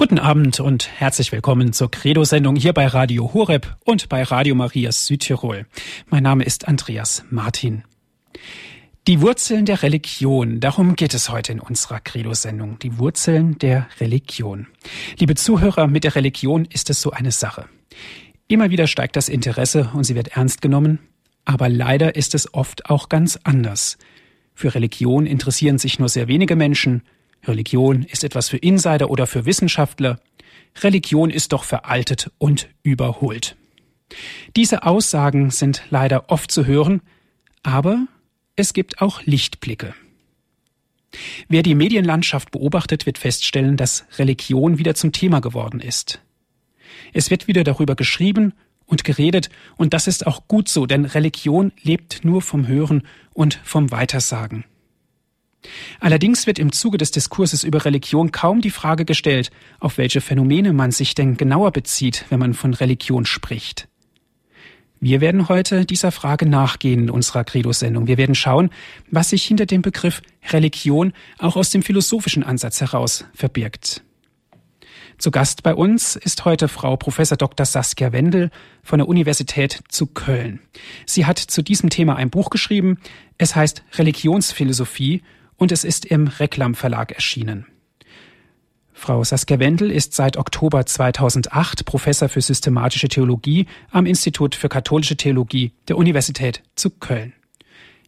Guten Abend und herzlich willkommen zur Credo-Sendung hier bei Radio Horeb und bei Radio Marias Südtirol. Mein Name ist Andreas Martin. Die Wurzeln der Religion, darum geht es heute in unserer Credo-Sendung. Die Wurzeln der Religion. Liebe Zuhörer, mit der Religion ist es so eine Sache. Immer wieder steigt das Interesse und sie wird ernst genommen, aber leider ist es oft auch ganz anders. Für Religion interessieren sich nur sehr wenige Menschen, Religion ist etwas für Insider oder für Wissenschaftler. Religion ist doch veraltet und überholt. Diese Aussagen sind leider oft zu hören, aber es gibt auch Lichtblicke. Wer die Medienlandschaft beobachtet, wird feststellen, dass Religion wieder zum Thema geworden ist. Es wird wieder darüber geschrieben und geredet, und das ist auch gut so, denn Religion lebt nur vom Hören und vom Weitersagen. Allerdings wird im Zuge des Diskurses über Religion kaum die Frage gestellt, auf welche Phänomene man sich denn genauer bezieht, wenn man von Religion spricht. Wir werden heute dieser Frage nachgehen in unserer Credo-Sendung. Wir werden schauen, was sich hinter dem Begriff Religion auch aus dem philosophischen Ansatz heraus verbirgt. Zu Gast bei uns ist heute Frau Prof. Dr. Saskia Wendel von der Universität zu Köln. Sie hat zu diesem Thema ein Buch geschrieben. Es heißt Religionsphilosophie und es ist im Reklam Verlag erschienen. Frau Saskia Wendel ist seit Oktober 2008 Professor für systematische Theologie am Institut für katholische Theologie der Universität zu Köln.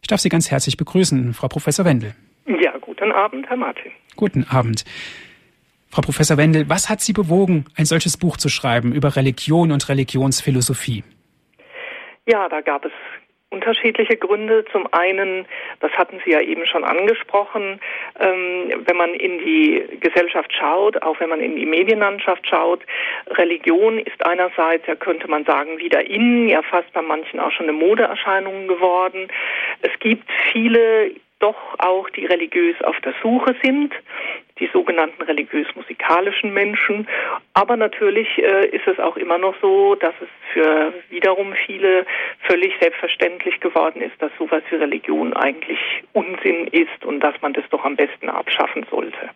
Ich darf Sie ganz herzlich begrüßen, Frau Professor Wendel. Ja, guten Abend, Herr Martin. Guten Abend. Frau Professor Wendel, was hat Sie bewogen, ein solches Buch zu schreiben über Religion und Religionsphilosophie? Ja, da gab es unterschiedliche Gründe. Zum einen, das hatten Sie ja eben schon angesprochen, ähm, wenn man in die Gesellschaft schaut, auch wenn man in die Medienlandschaft schaut, Religion ist einerseits, ja könnte man sagen, wieder in, ja fast bei manchen auch schon eine Modeerscheinung geworden. Es gibt viele doch auch, die religiös auf der Suche sind die sogenannten religiös-musikalischen Menschen. Aber natürlich äh, ist es auch immer noch so, dass es für wiederum viele völlig selbstverständlich geworden ist, dass sowas wie Religion eigentlich Unsinn ist und dass man das doch am besten abschaffen sollte.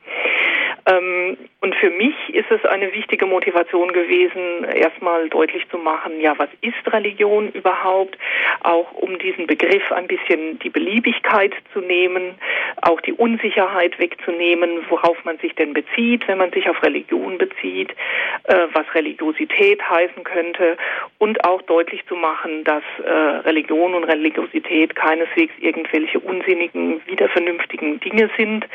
Ähm, und für mich ist es eine wichtige Motivation gewesen, erstmal deutlich zu machen, ja, was ist Religion überhaupt? Auch um diesen Begriff ein bisschen die Beliebigkeit zu nehmen, auch die Unsicherheit wegzunehmen, worauf worauf man sich denn bezieht, wenn man sich auf Religion bezieht, äh, was Religiosität heißen könnte und auch deutlich zu machen, dass äh, Religion und Religiosität keineswegs irgendwelche unsinnigen, wiedervernünftigen Dinge sind,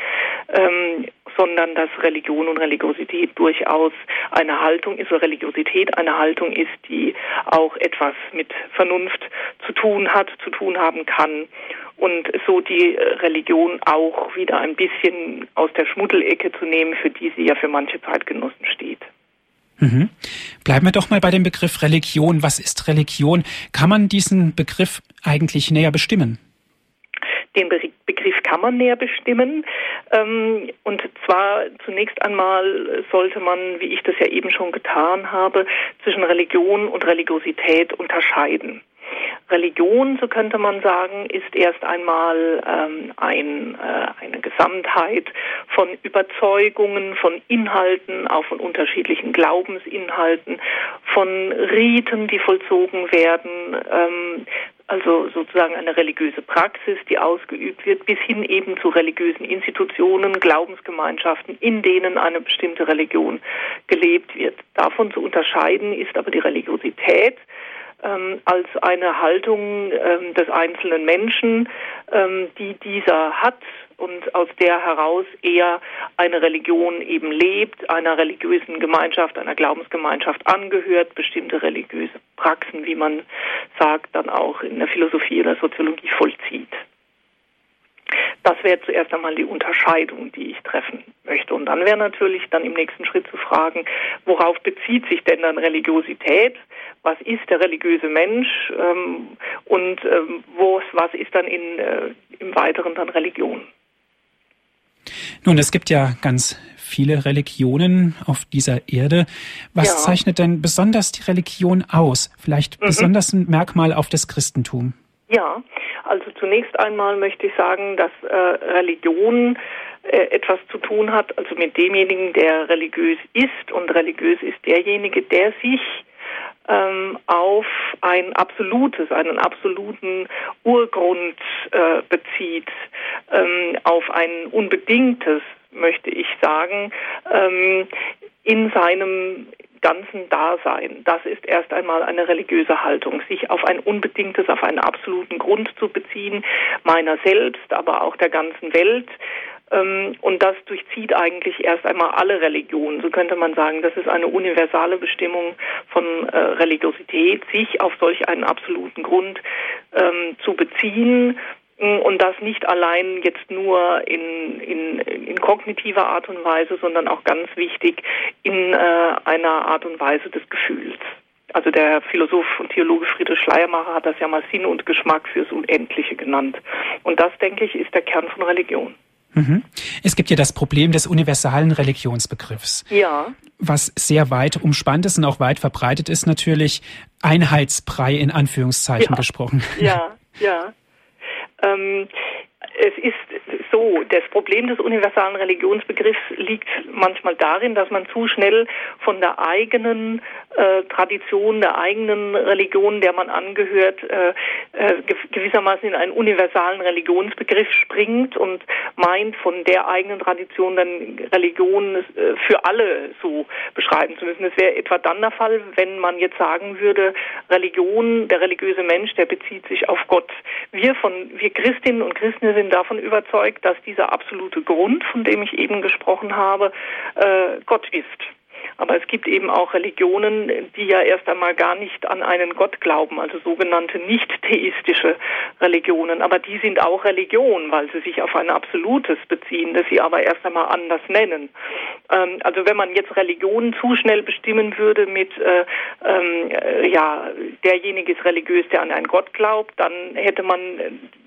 ähm, sondern dass Religion und Religiosität durchaus eine Haltung ist, oder Religiosität eine Haltung ist, die auch etwas mit Vernunft zu tun hat, zu tun haben kann und so die Religion auch wieder ein bisschen aus der Schmuddelecke zu nehmen, für die sie ja für manche Zeitgenossen steht. Mhm. Bleiben wir doch mal bei dem Begriff Religion. Was ist Religion? Kann man diesen Begriff eigentlich näher bestimmen? Den Begriff kann man näher bestimmen. Ähm, und zwar zunächst einmal sollte man, wie ich das ja eben schon getan habe, zwischen Religion und Religiosität unterscheiden. Religion, so könnte man sagen, ist erst einmal ähm, ein, äh, eine Gesamtheit von Überzeugungen, von Inhalten, auch von unterschiedlichen Glaubensinhalten, von Riten, die vollzogen werden, ähm, also sozusagen eine religiöse Praxis, die ausgeübt wird, bis hin eben zu religiösen Institutionen, Glaubensgemeinschaften, in denen eine bestimmte Religion gelebt wird. Davon zu unterscheiden ist aber die Religiosität ähm, als eine Haltung ähm, des einzelnen Menschen, ähm, die dieser hat und aus der heraus er eine Religion eben lebt, einer religiösen Gemeinschaft, einer Glaubensgemeinschaft angehört, bestimmte religiöse Praxen, wie man sagt, dann auch in der Philosophie oder Soziologie vollzieht. Das wäre zuerst einmal die Unterscheidung, die ich treffen möchte. Und dann wäre natürlich dann im nächsten Schritt zu fragen, worauf bezieht sich denn dann Religiosität? Was ist der religiöse Mensch? Ähm, und ähm, wo, was ist dann in, äh, im Weiteren dann Religion? Nun, es gibt ja ganz viele Religionen auf dieser Erde. Was ja. zeichnet denn besonders die Religion aus? Vielleicht mhm. besonders ein Merkmal auf das Christentum? Ja, also zunächst einmal möchte ich sagen, dass äh, Religion äh, etwas zu tun hat, also mit demjenigen, der religiös ist. Und religiös ist derjenige, der sich ähm, auf ein absolutes, einen absoluten Urgrund äh, bezieht, ähm, auf ein unbedingtes, möchte ich sagen, ähm, in seinem ganzen Dasein. Das ist erst einmal eine religiöse Haltung, sich auf ein unbedingtes, auf einen absoluten Grund zu beziehen, meiner selbst, aber auch der ganzen Welt. Ähm, und das durchzieht eigentlich erst einmal alle Religionen. So könnte man sagen, das ist eine universale Bestimmung von äh, Religiosität, sich auf solch einen absoluten Grund ähm, zu beziehen und das nicht allein jetzt nur in, in, in kognitiver Art und Weise, sondern auch ganz wichtig in äh, einer Art und Weise des Gefühls. Also der Philosoph und Theologe Friedrich Schleiermacher hat das ja mal Sinn und Geschmack fürs Unendliche genannt. Und das, denke ich, ist der Kern von Religion. Mhm. Es gibt ja das Problem des universalen Religionsbegriffs. Ja. Was sehr weit umspannt ist und auch weit verbreitet ist, natürlich Einheitsbrei in Anführungszeichen ja. gesprochen. Ja, ja. Ähm, es ist so, das Problem des universalen Religionsbegriffs liegt manchmal darin, dass man zu schnell von der eigenen äh, Tradition, der eigenen Religion, der man angehört, äh, äh, gewissermaßen in einen universalen Religionsbegriff springt und meint, von der eigenen Tradition dann Religion äh, für alle so beschreiben zu müssen. Das wäre etwa dann der Fall, wenn man jetzt sagen würde, Religion, der religiöse Mensch, der bezieht sich auf Gott. Wir von, wir Christinnen und Christen sind davon überzeugt, dass dieser absolute Grund, von dem ich eben gesprochen habe, äh, Gott ist. Aber es gibt eben auch Religionen, die ja erst einmal gar nicht an einen Gott glauben, also sogenannte nicht-theistische Religionen. Aber die sind auch Religion, weil sie sich auf ein Absolutes beziehen, das sie aber erst einmal anders nennen. Ähm, also wenn man jetzt Religionen zu schnell bestimmen würde mit, äh, äh, ja, derjenige ist religiös, der an einen Gott glaubt, dann hätte man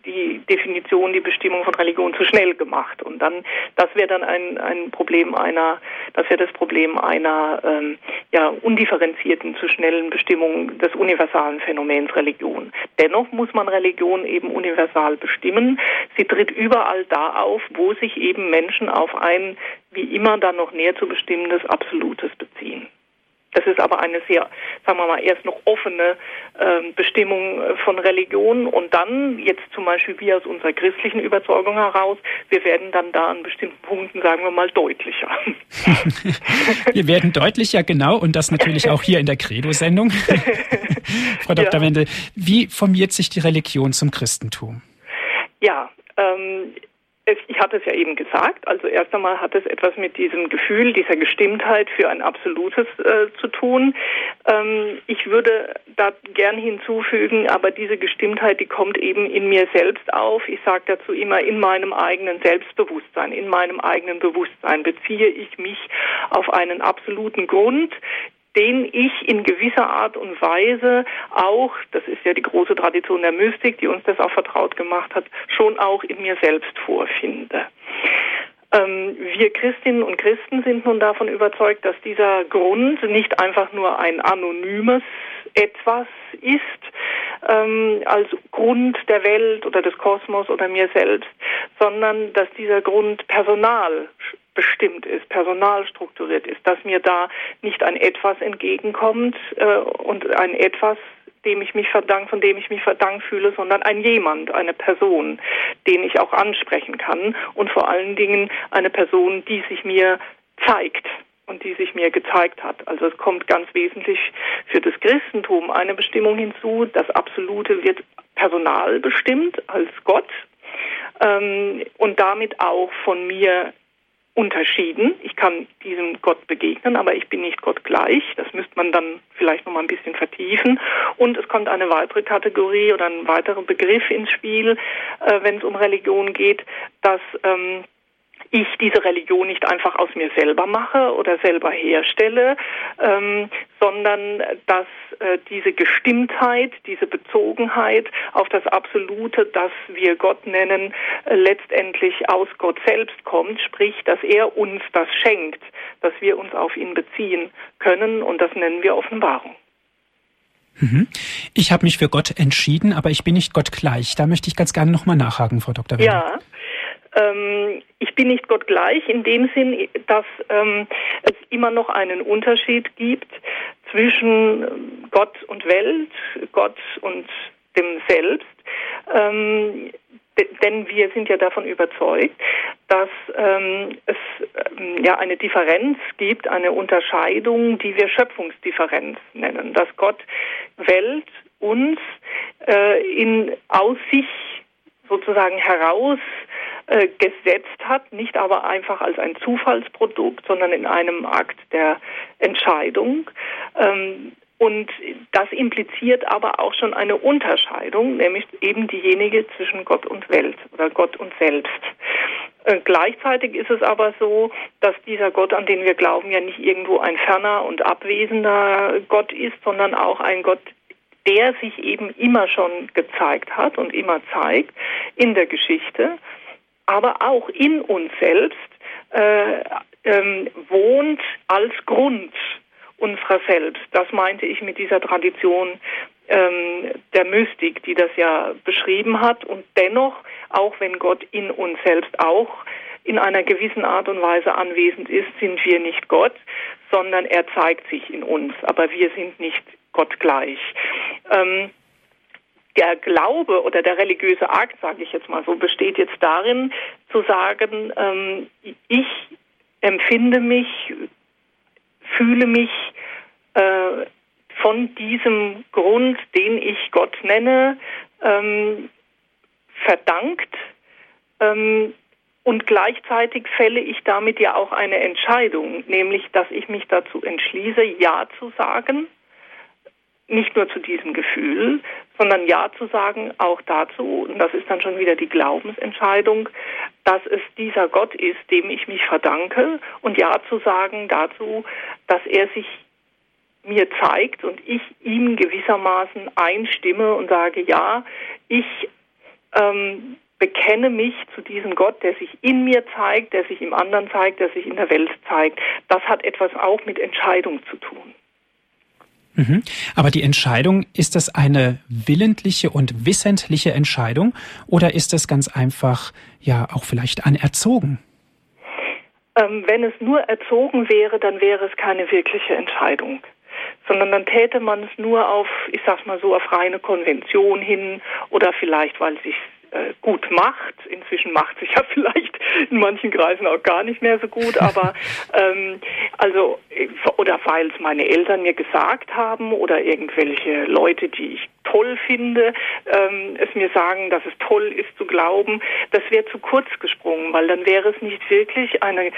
die Definition, die Bestimmung von Religion zu schnell gemacht. Und dann, das wäre dann ein, ein Problem einer, das wäre das Problem einer ähm, ja, undifferenzierten, zu schnellen Bestimmung des universalen Phänomens Religion. Dennoch muss man Religion eben universal bestimmen. Sie tritt überall da auf, wo sich eben Menschen auf ein wie immer dann noch näher zu bestimmendes Absolutes beziehen. Das ist aber eine sehr, sagen wir mal, erst noch offene ähm, Bestimmung äh, von Religion. Und dann, jetzt zum Beispiel wir aus unserer christlichen Überzeugung heraus, wir werden dann da an bestimmten Punkten, sagen wir mal, deutlicher. wir werden deutlicher, genau. Und das natürlich auch hier in der Credo-Sendung. Frau Dr. Ja. Wendel, wie formiert sich die Religion zum Christentum? Ja, ähm, ich hatte es ja eben gesagt, also erst einmal hat es etwas mit diesem Gefühl, dieser Gestimmtheit für ein Absolutes äh, zu tun. Ähm, ich würde da gern hinzufügen, aber diese Gestimmtheit, die kommt eben in mir selbst auf. Ich sage dazu immer, in meinem eigenen Selbstbewusstsein, in meinem eigenen Bewusstsein beziehe ich mich auf einen absoluten Grund, den ich in gewisser Art und Weise auch, das ist ja die große Tradition der Mystik, die uns das auch vertraut gemacht hat, schon auch in mir selbst vorfinde. Ähm, wir Christinnen und Christen sind nun davon überzeugt, dass dieser Grund nicht einfach nur ein anonymes etwas ist, ähm, als Grund der Welt oder des Kosmos oder mir selbst, sondern dass dieser Grund personal bestimmt ist, personalstrukturiert ist, dass mir da nicht ein etwas entgegenkommt äh, und ein etwas dem ich mich verdank, von dem ich mich verdankt fühle, sondern ein jemand, eine Person, den ich auch ansprechen kann und vor allen Dingen eine Person, die sich mir zeigt und die sich mir gezeigt hat. Also es kommt ganz wesentlich für das Christentum eine Bestimmung hinzu. Das Absolute wird personal bestimmt als Gott ähm, und damit auch von mir unterschieden. Ich kann diesem Gott begegnen, aber ich bin nicht Gott gleich. Das müsste man dann vielleicht noch mal ein bisschen vertiefen. Und es kommt eine weitere Kategorie oder ein weiterer Begriff ins Spiel, äh, wenn es um Religion geht, dass ähm, ich diese Religion nicht einfach aus mir selber mache oder selber herstelle, ähm, sondern dass äh, diese Gestimmtheit, diese Bezogenheit auf das Absolute, das wir Gott nennen, äh, letztendlich aus Gott selbst kommt, sprich, dass er uns das schenkt, dass wir uns auf ihn beziehen können und das nennen wir Offenbarung. Mhm. Ich habe mich für Gott entschieden, aber ich bin nicht Gott gleich. Da möchte ich ganz gerne nochmal nachhaken, Frau Dr. Wendel. Ja, Ähm, ich bin nicht Gott gleich in dem Sinn, dass ähm, es immer noch einen Unterschied gibt zwischen Gott und Welt, Gott und dem Selbst. Ähm, denn wir sind ja davon überzeugt, dass ähm, es ähm, ja eine Differenz gibt, eine Unterscheidung, die wir Schöpfungsdifferenz nennen, dass Gott Welt uns äh, in aus sich sozusagen heraus äh, gesetzt hat, nicht aber einfach als ein Zufallsprodukt, sondern in einem Akt der Entscheidung. Ähm, und das impliziert aber auch schon eine Unterscheidung, nämlich eben diejenige zwischen Gott und Welt oder Gott und Selbst. Äh, gleichzeitig ist es aber so, dass dieser Gott, an den wir glauben, ja nicht irgendwo ein ferner und abwesender Gott ist, sondern auch ein Gott, der sich eben immer schon gezeigt hat und immer zeigt in der Geschichte, aber auch in uns selbst äh, ähm, wohnt als Grund unserer selbst. Das meinte ich mit dieser Tradition ähm, der Mystik, die das ja beschrieben hat. Und dennoch, auch wenn Gott in uns selbst auch in einer gewissen Art und Weise anwesend ist, sind wir nicht Gott, sondern er zeigt sich in uns. Aber wir sind nicht Gott gleich. Ähm, der Glaube oder der religiöse Akt, sage ich jetzt mal so, besteht jetzt darin, zu sagen, ähm, ich empfinde mich fühle mich äh, von diesem Grund, den ich Gott nenne, ähm, verdankt. Ähm, und gleichzeitig fälle ich damit ja auch eine Entscheidung, nämlich dass ich mich dazu entschließe, Ja zu sagen nicht nur zu diesem Gefühl, sondern Ja zu sagen auch dazu, und das ist dann schon wieder die Glaubensentscheidung, dass es dieser Gott ist, dem ich mich verdanke, und Ja zu sagen dazu, dass er sich mir zeigt und ich ihm gewissermaßen einstimme und sage, ja, ich ähm, bekenne mich zu diesem Gott, der sich in mir zeigt, der sich im anderen zeigt, der sich in der Welt zeigt. Das hat etwas auch mit Entscheidung zu tun. Mhm. Aber die Entscheidung, ist das eine willentliche und wissentliche Entscheidung oder ist das ganz einfach ja auch vielleicht anerzogen? Ähm, wenn es nur erzogen wäre, dann wäre es keine wirkliche Entscheidung sondern dann täte man es nur auf, ich sag's mal so, auf reine Konvention hin oder vielleicht, weil sich äh, gut macht. Inzwischen macht sich ja vielleicht in manchen Kreisen auch gar nicht mehr so gut, aber ähm, also oder weil es meine Eltern mir gesagt haben oder irgendwelche Leute, die ich toll finde, ähm, es mir sagen, dass es toll ist zu glauben, das wäre zu kurz gesprungen, weil dann wäre es nicht wirklich eine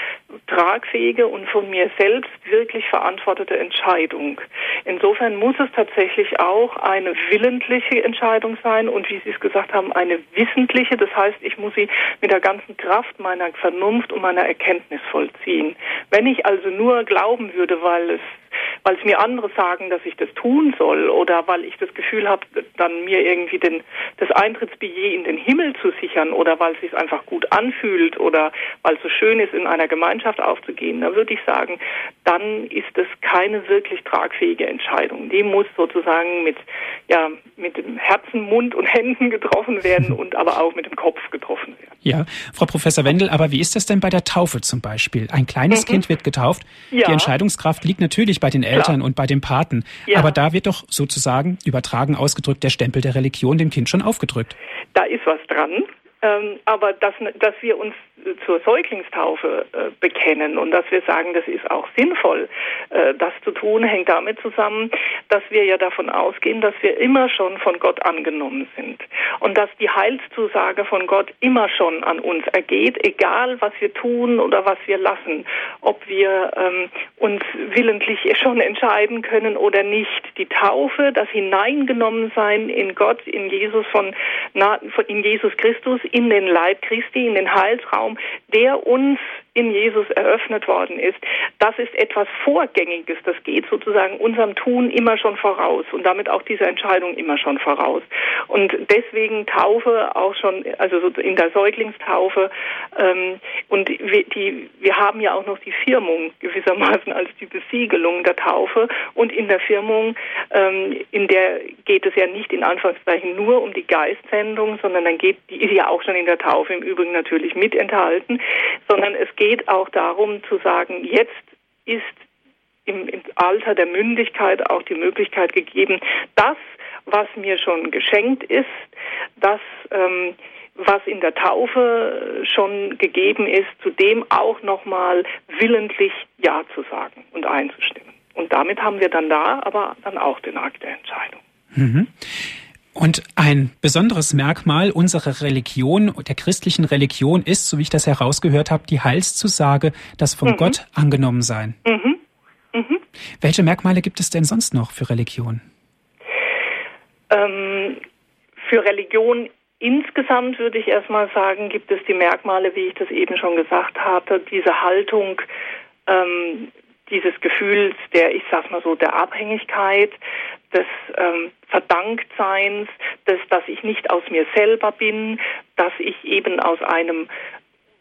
tragfähige und von mir selbst wirklich verantwortete Entscheidung. Insofern muss es tatsächlich auch eine willentliche Entscheidung sein und wie Sie es gesagt haben, eine wissentliche. Das heißt, ich muss sie mit der ganzen Kraft meiner Vernunft und meiner Erkenntnis vollziehen. Wenn ich also nur glauben würde, weil es weil es mir andere sagen, dass ich das tun soll oder weil ich das Gefühl habe, dann mir irgendwie den, das Eintrittsbillet in den Himmel zu sichern oder weil es sich einfach gut anfühlt oder weil es so schön ist, in einer Gemeinschaft aufzugehen, dann würde ich sagen, dann ist es keine wirklich tragfähige Entscheidung. Die muss sozusagen mit, ja, mit dem Herzen, Mund und Händen getroffen werden und aber auch mit dem Kopf getroffen werden. Ja, Frau Professor Wendel, aber wie ist das denn bei der Taufe zum Beispiel? Ein kleines mhm. Kind wird getauft. Ja. Die Entscheidungskraft liegt natürlich bei den Eltern Klar. und bei den Paten. Ja. Aber da wird doch sozusagen übertragen ausgedrückt der Stempel der Religion dem Kind schon aufgedrückt. Da ist was dran. Ähm, aber dass, dass wir uns zur Säuglingstaufe äh, bekennen und dass wir sagen, das ist auch sinnvoll, äh, das zu tun, hängt damit zusammen, dass wir ja davon ausgehen, dass wir immer schon von Gott angenommen sind und dass die Heilszusage von Gott immer schon an uns ergeht, egal was wir tun oder was wir lassen, ob wir ähm, uns willentlich schon entscheiden können oder nicht. Die Taufe, das Hineingenommen sein in Gott, in Jesus von, in Jesus Christus, in den Leib Christi, in den Heilsraum, der uns in Jesus eröffnet worden ist, das ist etwas Vorgängiges. Das geht sozusagen unserem Tun immer schon voraus und damit auch dieser Entscheidung immer schon voraus. Und deswegen Taufe auch schon, also in der Säuglingstaufe. Ähm, und wir, die, wir haben ja auch noch die Firmung gewissermaßen als die Besiegelung der Taufe. Und in der Firmung, ähm, in der geht es ja nicht in Anführungszeichen nur um die Geistsendung, sondern dann geht, die ist ja auch schon in der Taufe im Übrigen natürlich mit enthalten, sondern es geht auch darum zu sagen, jetzt ist im, im Alter der Mündigkeit auch die Möglichkeit gegeben, das, was mir schon geschenkt ist, das, ähm, was in der Taufe schon gegeben ist, zu dem auch nochmal willentlich Ja zu sagen und einzustimmen. Und damit haben wir dann da aber dann auch den Akt der Entscheidung. Mhm. Und ein besonderes Merkmal unserer Religion, der christlichen Religion ist, so wie ich das herausgehört habe, die Heilszusage, das von mhm. Gott angenommen sein. Mhm. Mhm. Welche Merkmale gibt es denn sonst noch für Religion? Ähm, für Religion insgesamt würde ich erstmal sagen, gibt es die Merkmale, wie ich das eben schon gesagt hatte, diese Haltung, ähm, dieses Gefühls der, ich sag mal so, der Abhängigkeit, des ähm, Verdanktseins, des, dass ich nicht aus mir selber bin, dass ich eben aus einem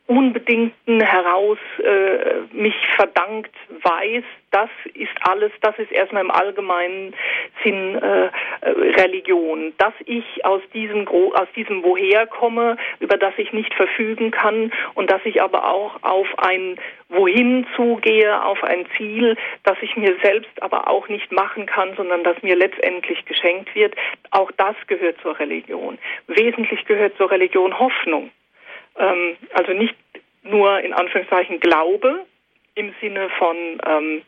Unbedingten heraus äh, mich verdankt weiß, das ist alles, das ist erstmal im allgemeinen Sinn äh, äh, Religion. Dass ich aus diesem, aus diesem Woher komme, über das ich nicht verfügen kann und dass ich aber auch auf ein Wohin zugehe, auf ein Ziel, das ich mir selbst aber auch nicht machen kann, sondern das mir letztendlich geschenkt wird. Auch das gehört zur Religion. Wesentlich gehört zur Religion Hoffnung. Ähm, also nicht nur in Anführungszeichen Glaube im Sinne von ähm,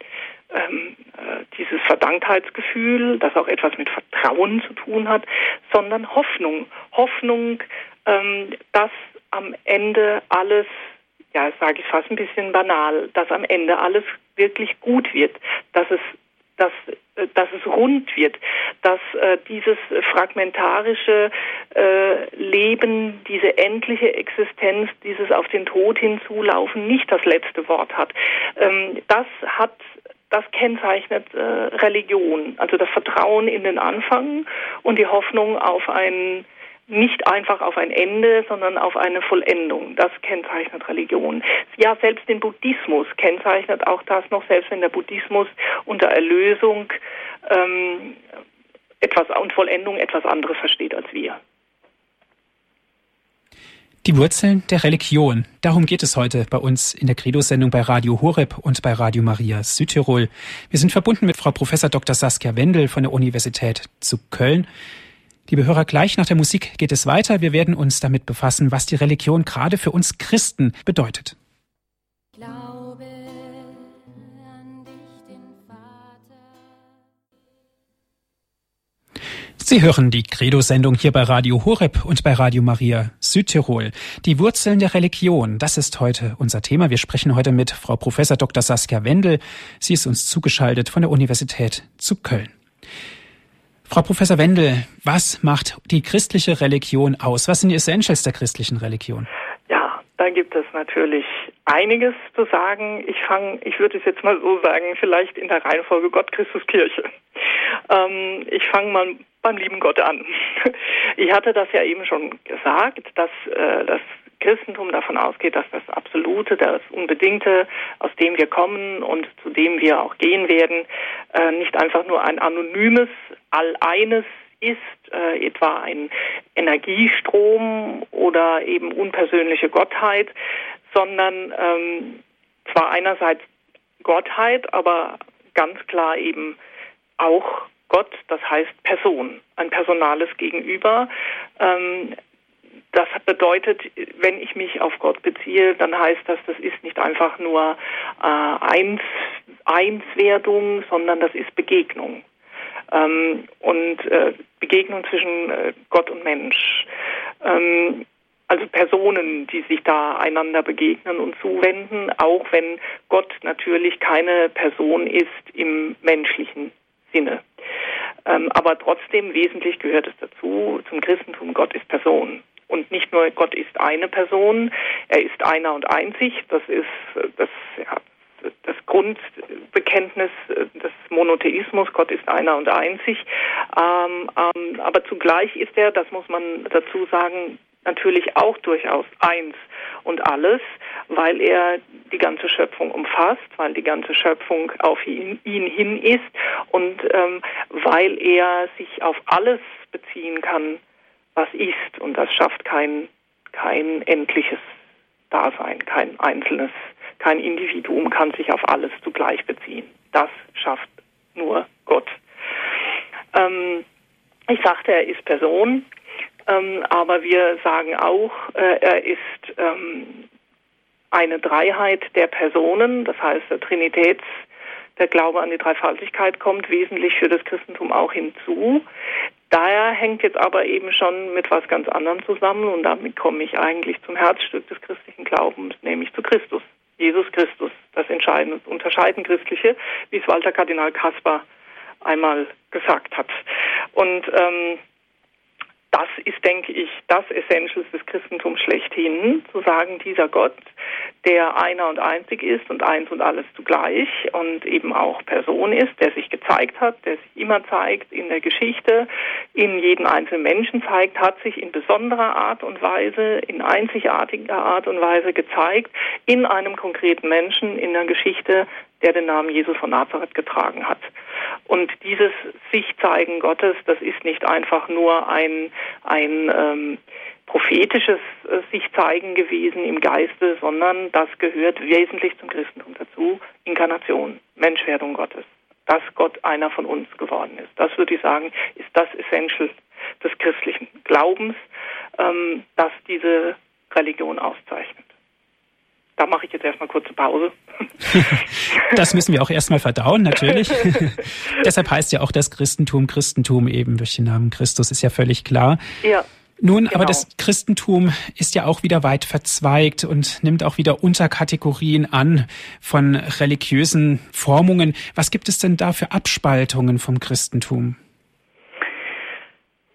ähm, äh, dieses Verdanktheitsgefühl, das auch etwas mit Vertrauen zu tun hat, sondern Hoffnung. Hoffnung, ähm, dass am Ende alles, ja, sage ich fast ein bisschen banal, dass am Ende alles wirklich gut wird, dass es dass, dass es rund wird, dass äh, dieses fragmentarische äh, Leben, diese endliche Existenz, dieses auf den Tod hinzulaufen nicht das letzte Wort hat. Ähm, das hat das kennzeichnet äh, Religion, also das Vertrauen in den Anfang und die Hoffnung auf ein nicht einfach auf ein Ende, sondern auf eine Vollendung. Das kennzeichnet Religion. Ja, selbst den Buddhismus kennzeichnet auch das noch, selbst wenn der Buddhismus unter Erlösung ähm, etwas und Vollendung etwas anderes versteht als wir. Die Wurzeln der Religion. Darum geht es heute bei uns in der Credo-Sendung bei Radio Horeb und bei Radio Maria Südtirol. Wir sind verbunden mit Frau Professor Dr. Saskia Wendel von der Universität zu Köln. Liebe Hörer, gleich nach der Musik geht es weiter. Wir werden uns damit befassen, was die Religion gerade für uns Christen bedeutet. Sie hören die Credo-Sendung hier bei Radio Horeb und bei Radio Maria Südtirol. Die Wurzeln der Religion, das ist heute unser Thema. Wir sprechen heute mit Frau Professor Dr. Saskia Wendel. Sie ist uns zugeschaltet von der Universität zu Köln. Frau Professor Wendel, was macht die christliche Religion aus? Was sind die Essentials der christlichen Religion? Ja, da gibt es natürlich einiges zu sagen. Ich fange, ich würde es jetzt mal so sagen, vielleicht in der Reihenfolge Gott, Christus, Kirche. Ähm, ich fange mal beim lieben Gott an. Ich hatte das ja eben schon gesagt, dass äh, das Christentum davon ausgeht, dass das Absolute, das Unbedingte, aus dem wir kommen und zu dem wir auch gehen werden, äh, nicht einfach nur ein anonymes All-Eines ist, äh, etwa ein Energiestrom oder eben unpersönliche Gottheit, sondern ähm, zwar einerseits Gottheit, aber ganz klar eben auch Gott, das heißt Person, ein personales Gegenüber, ähm, das bedeutet, wenn ich mich auf Gott beziehe, dann heißt das, das ist nicht einfach nur äh, Eins, Einswerdung, sondern das ist Begegnung. Ähm, und äh, Begegnung zwischen äh, Gott und Mensch. Ähm, also Personen, die sich da einander begegnen und zuwenden, auch wenn Gott natürlich keine Person ist im menschlichen Sinne. Ähm, aber trotzdem wesentlich gehört es dazu, zum Christentum, Gott ist Person. Und nicht nur Gott ist eine Person, er ist einer und einzig. Das ist das, ja, das Grundbekenntnis des Monotheismus. Gott ist einer und einzig. Ähm, ähm, aber zugleich ist er, das muss man dazu sagen, natürlich auch durchaus eins und alles, weil er die ganze Schöpfung umfasst, weil die ganze Schöpfung auf ihn, ihn hin ist und ähm, weil er sich auf alles beziehen kann, was ist. Und das schafft kein, kein endliches Dasein, kein einzelnes, kein Individuum kann sich auf alles zugleich beziehen. Das schafft nur Gott. Ähm, ich sagte, er ist Person, ähm, aber wir sagen auch, äh, er ist ähm, eine Dreiheit der Personen, das heißt der Trinitäts, der Glaube an die Dreifaltigkeit kommt wesentlich für das Christentum auch hinzu. Daher hängt jetzt aber eben schon mit was ganz anderem zusammen und damit komme ich eigentlich zum Herzstück des christlichen Glaubens, nämlich zu Christus. Jesus Christus, das Entscheidende, Unterscheiden Christliche, wie es Walter Kardinal Kaspar einmal gesagt hat. Und ähm, das ist, denke ich, das Essentials des Christentums schlechthin, zu sagen, dieser Gott, der einer und einzig ist und eins und alles zugleich und eben auch Person ist, der sich gezeigt hat, der sich immer zeigt in der Geschichte, in jedem einzelnen Menschen zeigt, hat sich in besonderer Art und Weise, in einzigartiger Art und Weise gezeigt, in einem konkreten Menschen in der Geschichte der den Namen Jesus von Nazareth getragen hat. Und dieses Sichtzeigen Gottes, das ist nicht einfach nur ein, ein ähm, prophetisches äh, Sichtzeigen gewesen im Geiste, sondern das gehört wesentlich zum Christentum dazu. Inkarnation, Menschwerdung Gottes. Dass Gott einer von uns geworden ist. Das würde ich sagen, ist das Essential des christlichen Glaubens, ähm, das diese Religion auszeichnet. Da mache ich jetzt erstmal kurze Pause. das müssen wir auch erstmal verdauen, natürlich. Deshalb heißt ja auch das Christentum Christentum eben durch den Namen Christus, ist ja völlig klar. Ja. Nun, genau. aber das Christentum ist ja auch wieder weit verzweigt und nimmt auch wieder Unterkategorien an von religiösen Formungen. Was gibt es denn da für Abspaltungen vom Christentum?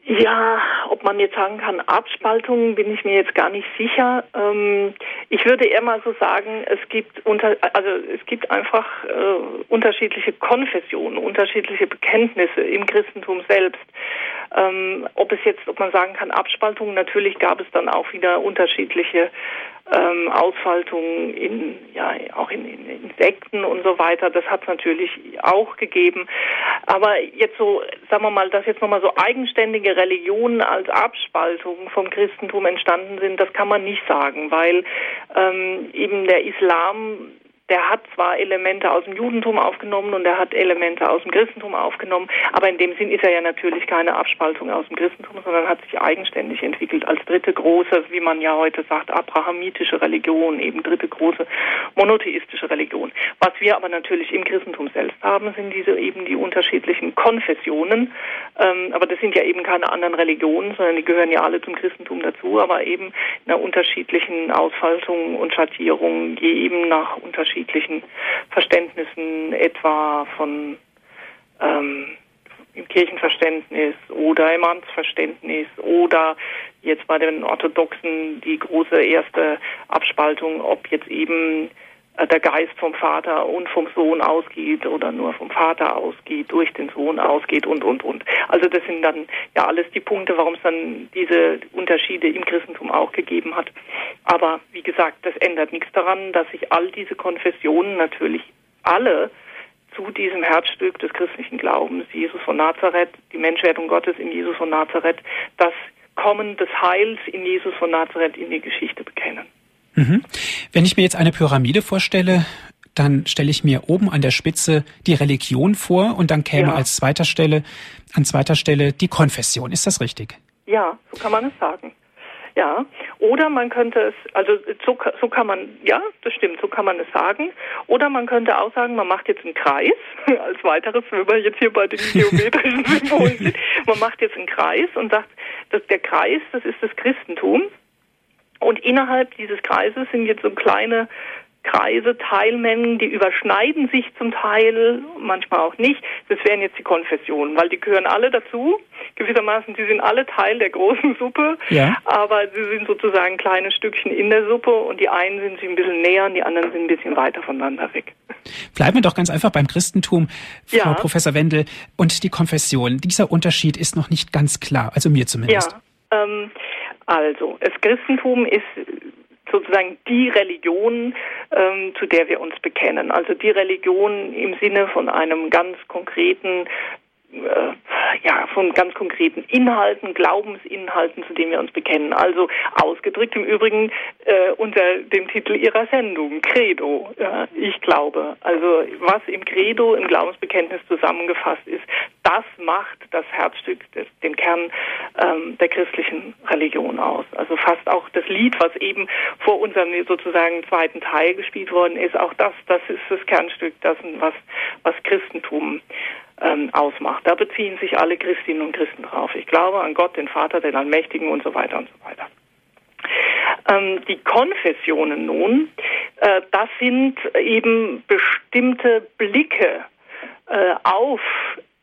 Ja, ob man jetzt sagen kann, Abspaltungen, bin ich mir jetzt gar nicht sicher. Ähm, ich würde eher mal so sagen, es gibt unter, also es gibt einfach äh, unterschiedliche Konfessionen, unterschiedliche Bekenntnisse im Christentum selbst. Ähm, ob es jetzt, ob man sagen kann, Abspaltungen, natürlich gab es dann auch wieder unterschiedliche ähm, Ausfaltungen in, ja, auch in, in Insekten und so weiter. Das hat es natürlich auch gegeben. Aber jetzt so, sagen wir mal, dass jetzt nochmal so eigenständige Religionen als Abspaltung vom Christentum entstanden sind, das kann man nicht sagen, weil ähm, eben der Islam der hat zwar Elemente aus dem Judentum aufgenommen und er hat Elemente aus dem Christentum aufgenommen, aber in dem Sinn ist er ja natürlich keine Abspaltung aus dem Christentum, sondern hat sich eigenständig entwickelt als dritte große, wie man ja heute sagt, abrahamitische Religion, eben dritte große monotheistische Religion. Was wir aber natürlich im Christentum selbst haben, sind diese eben die unterschiedlichen Konfessionen, ähm, aber das sind ja eben keine anderen Religionen, sondern die gehören ja alle zum Christentum dazu, aber eben in einer unterschiedlichen Ausfaltung und Schattierung, je eben nach unterschiedlichen unterschiedlichen Verständnissen, etwa von ähm, im Kirchenverständnis oder im Amtsverständnis oder jetzt bei den Orthodoxen die große erste Abspaltung, ob jetzt eben der Geist vom Vater und vom Sohn ausgeht oder nur vom Vater ausgeht, durch den Sohn ausgeht und, und, und. Also das sind dann ja alles die Punkte, warum es dann diese Unterschiede im Christentum auch gegeben hat. Aber wie gesagt, das ändert nichts daran, dass sich all diese Konfessionen natürlich alle zu diesem Herzstück des christlichen Glaubens, Jesus von Nazareth, die Menschwerdung Gottes in Jesus von Nazareth, das Kommen des Heils in Jesus von Nazareth in die Geschichte bekennen. Mhm. Wenn ich mir jetzt eine Pyramide vorstelle, dann stelle ich mir oben an der Spitze die Religion vor und dann käme ja. als zweiter Stelle, an zweiter Stelle die Konfession. Ist das richtig? Ja, so kann man es sagen. Ja, oder man könnte es, also so, so kann man, ja, das stimmt, so kann man es sagen. Oder man könnte auch sagen, man macht jetzt einen Kreis, als weiteres, wenn wir jetzt hier bei den geometrischen Symbolen sind, man macht jetzt einen Kreis und sagt, dass der Kreis, das ist das Christentum und innerhalb dieses Kreises sind jetzt so kleine Kreise, Teilmengen, die überschneiden sich zum Teil, manchmal auch nicht. Das wären jetzt die Konfessionen, weil die gehören alle dazu, gewissermaßen, sie sind alle Teil der großen Suppe, ja. aber sie sind sozusagen kleine Stückchen in der Suppe und die einen sind sich ein bisschen näher und die anderen sind ein bisschen weiter voneinander weg. Bleiben wir doch ganz einfach beim Christentum, Frau ja. Professor Wendel, und die Konfession. Dieser Unterschied ist noch nicht ganz klar, also mir zumindest. Ja, ähm, also, das Christentum ist sozusagen die Religion, ähm, zu der wir uns bekennen. Also die Religion im Sinne von einem ganz konkreten äh, ja, von ganz konkreten Inhalten, Glaubensinhalten, zu denen wir uns bekennen. Also ausgedrückt im Übrigen äh, unter dem Titel Ihrer Sendung, Credo. Ja, ich glaube. Also was im Credo, im Glaubensbekenntnis zusammengefasst ist, das macht das Herzstück, des, den Kern ähm, der christlichen Religion aus. Also fast auch das Lied, was eben vor unserem sozusagen zweiten Teil gespielt worden ist, auch das, das ist das Kernstück dessen, was, was Christentum ähm, ausmacht. Da beziehen sich alle Christinnen und Christen drauf. Ich glaube an Gott, den Vater, den Allmächtigen und so weiter und so weiter. Ähm, die Konfessionen nun, äh, das sind eben bestimmte Blicke äh, auf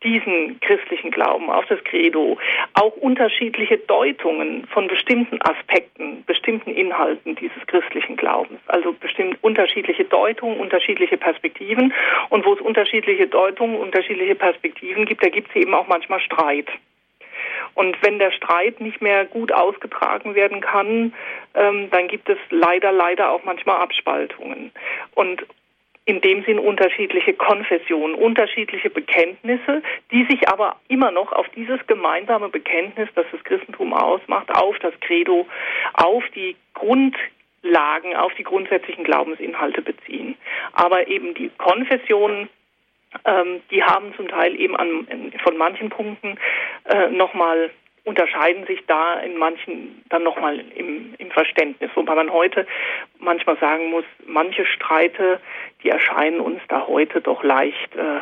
diesen christlichen Glauben, auf das Credo, auch unterschiedliche Deutungen von bestimmten Aspekten, bestimmten Inhalten dieses christlichen Glaubens. Also bestimmt unterschiedliche Deutungen, unterschiedliche Perspektiven. Und wo es unterschiedliche Deutungen, unterschiedliche Perspektiven gibt, da gibt es eben auch manchmal Streit. Und wenn der Streit nicht mehr gut ausgetragen werden kann, ähm, dann gibt es leider, leider auch manchmal Abspaltungen. Und in dem Sinn unterschiedliche Konfessionen, unterschiedliche Bekenntnisse, die sich aber immer noch auf dieses gemeinsame Bekenntnis, das das Christentum ausmacht, auf das Credo, auf die Grundlagen, auf die grundsätzlichen Glaubensinhalte beziehen. Aber eben die Konfessionen, ähm, die haben zum Teil eben an, von manchen Punkten äh, nochmal unterscheiden sich da in manchen dann nochmal im, im Verständnis. Wobei man heute manchmal sagen muss, manche Streite, die erscheinen uns da heute doch leicht äh,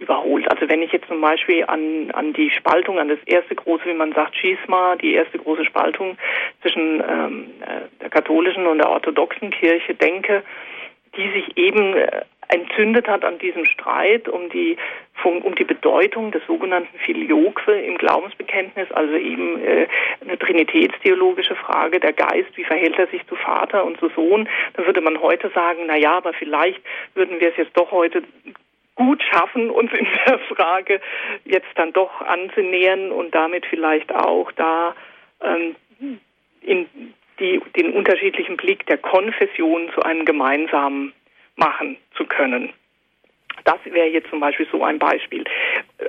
überholt. Also wenn ich jetzt zum Beispiel an, an die Spaltung, an das erste große, wie man sagt, Schisma, die erste große Spaltung zwischen ähm, äh, der katholischen und der orthodoxen Kirche denke, die sich eben äh, entzündet hat an diesem Streit um die um die Bedeutung des sogenannten Filioque im Glaubensbekenntnis, also eben äh, eine trinitätstheologische Frage, der Geist, wie verhält er sich zu Vater und zu Sohn, dann würde man heute sagen, na ja, aber vielleicht würden wir es jetzt doch heute gut schaffen, uns in der Frage jetzt dann doch anzunähern und damit vielleicht auch da ähm, in die, den unterschiedlichen Blick der Konfession zu einem gemeinsamen machen zu können. Das wäre jetzt zum Beispiel so ein Beispiel.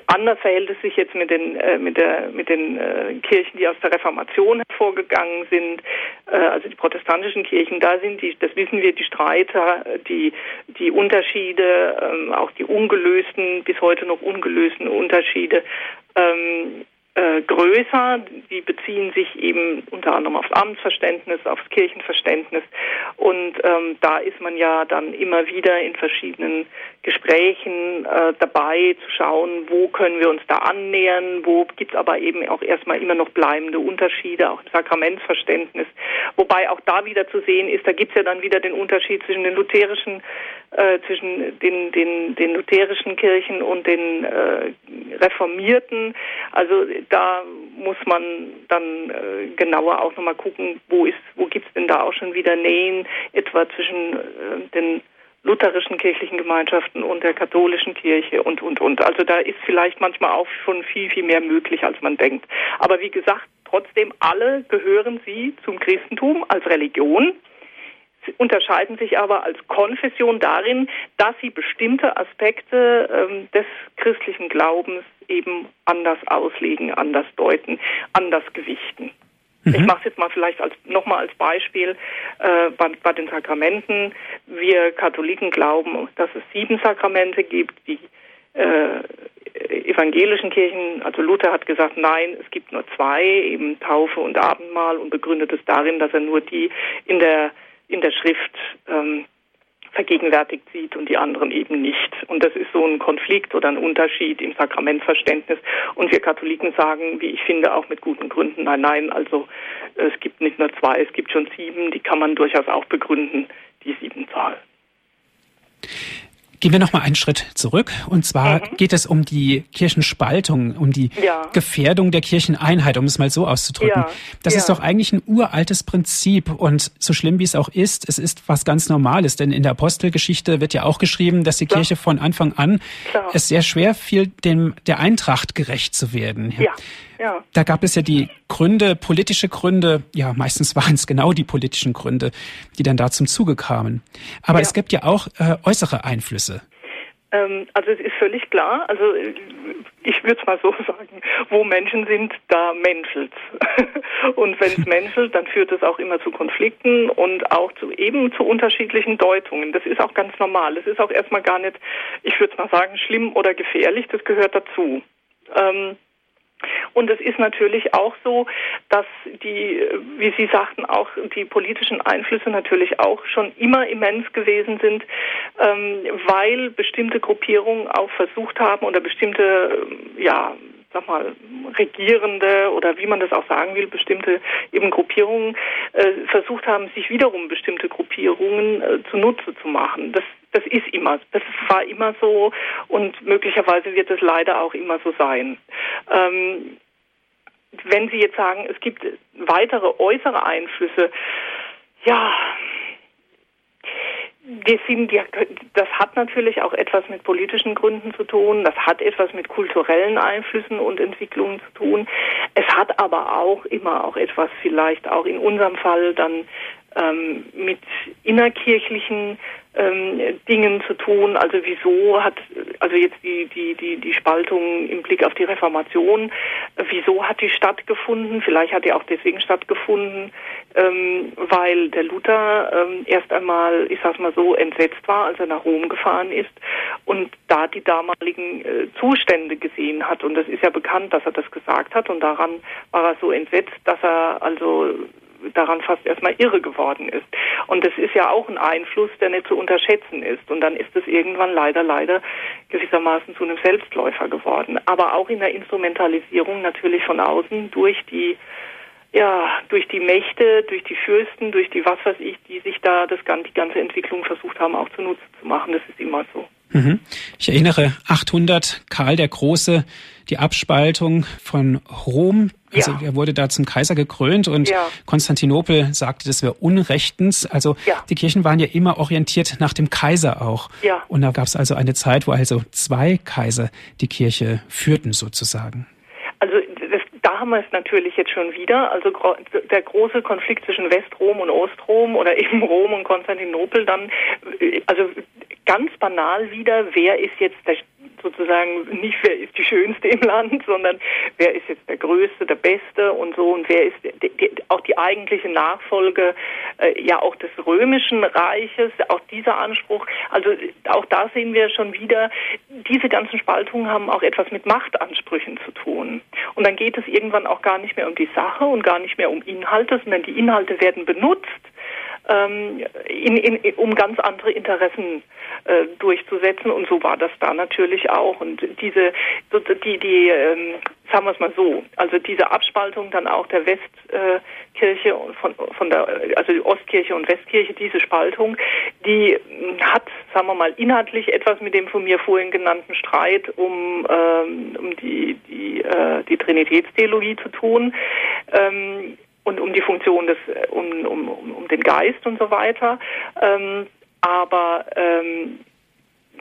Anders verhält es sich jetzt mit den, äh, mit der, mit den äh, Kirchen, die aus der Reformation hervorgegangen sind, äh, also die protestantischen Kirchen. Da sind die, das wissen wir, die Streiter, die, die Unterschiede, ähm, auch die ungelösten, bis heute noch ungelösten Unterschiede ähm, äh, größer. Die beziehen sich eben unter anderem aufs Amtsverständnis, aufs Kirchenverständnis. Und ähm, da ist man ja dann immer wieder in verschiedenen Gesprächen äh, dabei zu schauen, wo können wir uns da annähern, wo gibt aber eben auch erstmal immer noch bleibende Unterschiede, auch im Sakramentsverständnis. Wobei auch da wieder zu sehen ist, da gibt es ja dann wieder den Unterschied zwischen den lutherischen äh, zwischen den, den, den lutherischen Kirchen und den äh, reformierten. Also da muss man dann äh, genauer auch nochmal gucken, wo ist, wo gibt's denn da auch schon wieder Nähen, etwa zwischen äh, den lutherischen kirchlichen Gemeinschaften und der katholischen Kirche und, und, und. Also da ist vielleicht manchmal auch schon viel, viel mehr möglich, als man denkt. Aber wie gesagt, trotzdem alle gehören sie zum Christentum als Religion unterscheiden sich aber als Konfession darin, dass sie bestimmte Aspekte ähm, des christlichen Glaubens eben anders auslegen, anders deuten, anders gewichten. Mhm. Ich mache es jetzt mal vielleicht als, nochmal als Beispiel äh, bei, bei, den Sakramenten. Wir Katholiken glauben, dass es sieben Sakramente gibt. Die äh, evangelischen Kirchen, also Luther hat gesagt, nein, es gibt nur zwei, eben Taufe und Abendmahl und begründet es darin, dass er nur die in der in der Schrift ähm, vergegenwärtigt sieht und die anderen eben nicht. Und das ist so ein Konflikt oder ein Unterschied im Sakramentverständnis. Und wir Katholiken sagen, wie ich finde, auch mit guten Gründen, nein, nein, also es gibt nicht nur zwei, es gibt schon sieben, die kann man durchaus auch begründen, die Siebenzahl. Gehen wir noch mal einen Schritt zurück. Und zwar mhm. geht es um die Kirchenspaltung, um die ja. Gefährdung der Kircheneinheit, um es mal so auszudrücken. Ja. Das ja. ist doch eigentlich ein uraltes Prinzip. Und so schlimm wie es auch ist, es ist was ganz Normales. Denn in der Apostelgeschichte wird ja auch geschrieben, dass die Kirche von Anfang an Klar. es sehr schwer fiel, dem, der Eintracht gerecht zu werden. Ja. Ja. Da gab es ja die Gründe, politische Gründe, ja, meistens waren es genau die politischen Gründe, die dann da zum Zuge kamen. Aber ja. es gibt ja auch äh, äußere Einflüsse. Ähm, also es ist völlig klar, also ich würde es mal so sagen, wo Menschen sind, da menschelt Und wenn es menschelt, dann führt es auch immer zu Konflikten und auch zu eben zu unterschiedlichen Deutungen. Das ist auch ganz normal. Das ist auch erstmal gar nicht, ich würde es mal sagen, schlimm oder gefährlich, das gehört dazu. Ähm, und es ist natürlich auch so, dass die, wie Sie sagten, auch die politischen Einflüsse natürlich auch schon immer immens gewesen sind, ähm, weil bestimmte Gruppierungen auch versucht haben oder bestimmte, ja, sag mal, Regierende oder wie man das auch sagen will, bestimmte eben Gruppierungen äh, versucht haben, sich wiederum bestimmte Gruppierungen äh, zunutze zu machen. Das, das ist immer, das war immer so und möglicherweise wird es leider auch immer so sein. Ähm, wenn Sie jetzt sagen, es gibt weitere äußere Einflüsse, ja, das hat natürlich auch etwas mit politischen Gründen zu tun, das hat etwas mit kulturellen Einflüssen und Entwicklungen zu tun. Es hat aber auch immer auch etwas vielleicht auch in unserem Fall dann ähm, mit innerkirchlichen ähm, Dingen zu tun. Also wieso hat, also jetzt die, die, die, die Spaltung im Blick auf die Reformation, wieso hat die stattgefunden? Vielleicht hat die auch deswegen stattgefunden, ähm, weil der Luther ähm, erst einmal, ich sag's mal so, entsetzt war, als er nach Rom gefahren ist und da die damaligen äh, Zustände gesehen hat. Und das ist ja bekannt, dass er das gesagt hat und daran war er so entsetzt, dass er also daran fast erstmal irre geworden ist. Und das ist ja auch ein Einfluss, der nicht zu unterschätzen ist. Und dann ist es irgendwann leider, leider gewissermaßen zu einem Selbstläufer geworden. Aber auch in der Instrumentalisierung natürlich von außen durch die ja, durch die Mächte, durch die Fürsten, durch die was weiß ich, die sich da das, die ganze Entwicklung versucht haben auch zunutze zu machen. Das ist immer so. Mhm. Ich erinnere 800 Karl der Große, die Abspaltung von Rom. Also ja. er wurde da zum Kaiser gekrönt und ja. Konstantinopel sagte, das wäre unrechtens. Also ja. die Kirchen waren ja immer orientiert nach dem Kaiser auch. Ja. Und da gab es also eine Zeit, wo also zwei Kaiser die Kirche führten sozusagen. Also das, da haben wir es natürlich jetzt schon wieder. Also der große Konflikt zwischen Westrom und Ostrom oder eben Rom und Konstantinopel dann, äh, also ganz banal wieder, wer ist jetzt der, sozusagen nicht wer ist die Schönste im Land, sondern wer ist jetzt der Größte, der Beste und so und wer ist die, die, auch die eigentliche Nachfolge äh, ja auch des römischen Reiches, auch dieser Anspruch. Also auch da sehen wir schon wieder, diese ganzen Spaltungen haben auch etwas mit Machtansprüchen zu tun. Und dann geht es irgendwann auch gar nicht mehr um die Sache und gar nicht mehr um Inhalte, sondern die Inhalte werden benutzt ähm, in, in, um ganz andere Interessen äh, durchzusetzen. Und so war das da natürlich auch. Und diese, die, die, ähm, sagen wir es mal so, also diese Abspaltung dann auch der Westkirche äh, von, von der, also die Ostkirche und Westkirche, diese Spaltung, die hat, sagen wir mal, inhaltlich etwas mit dem von mir vorhin genannten Streit um, ähm, um die, die, äh, die Trinitätstheologie zu tun. Ähm, und um die Funktion des, äh, um, um, um den Geist und so weiter. Ähm, aber ähm,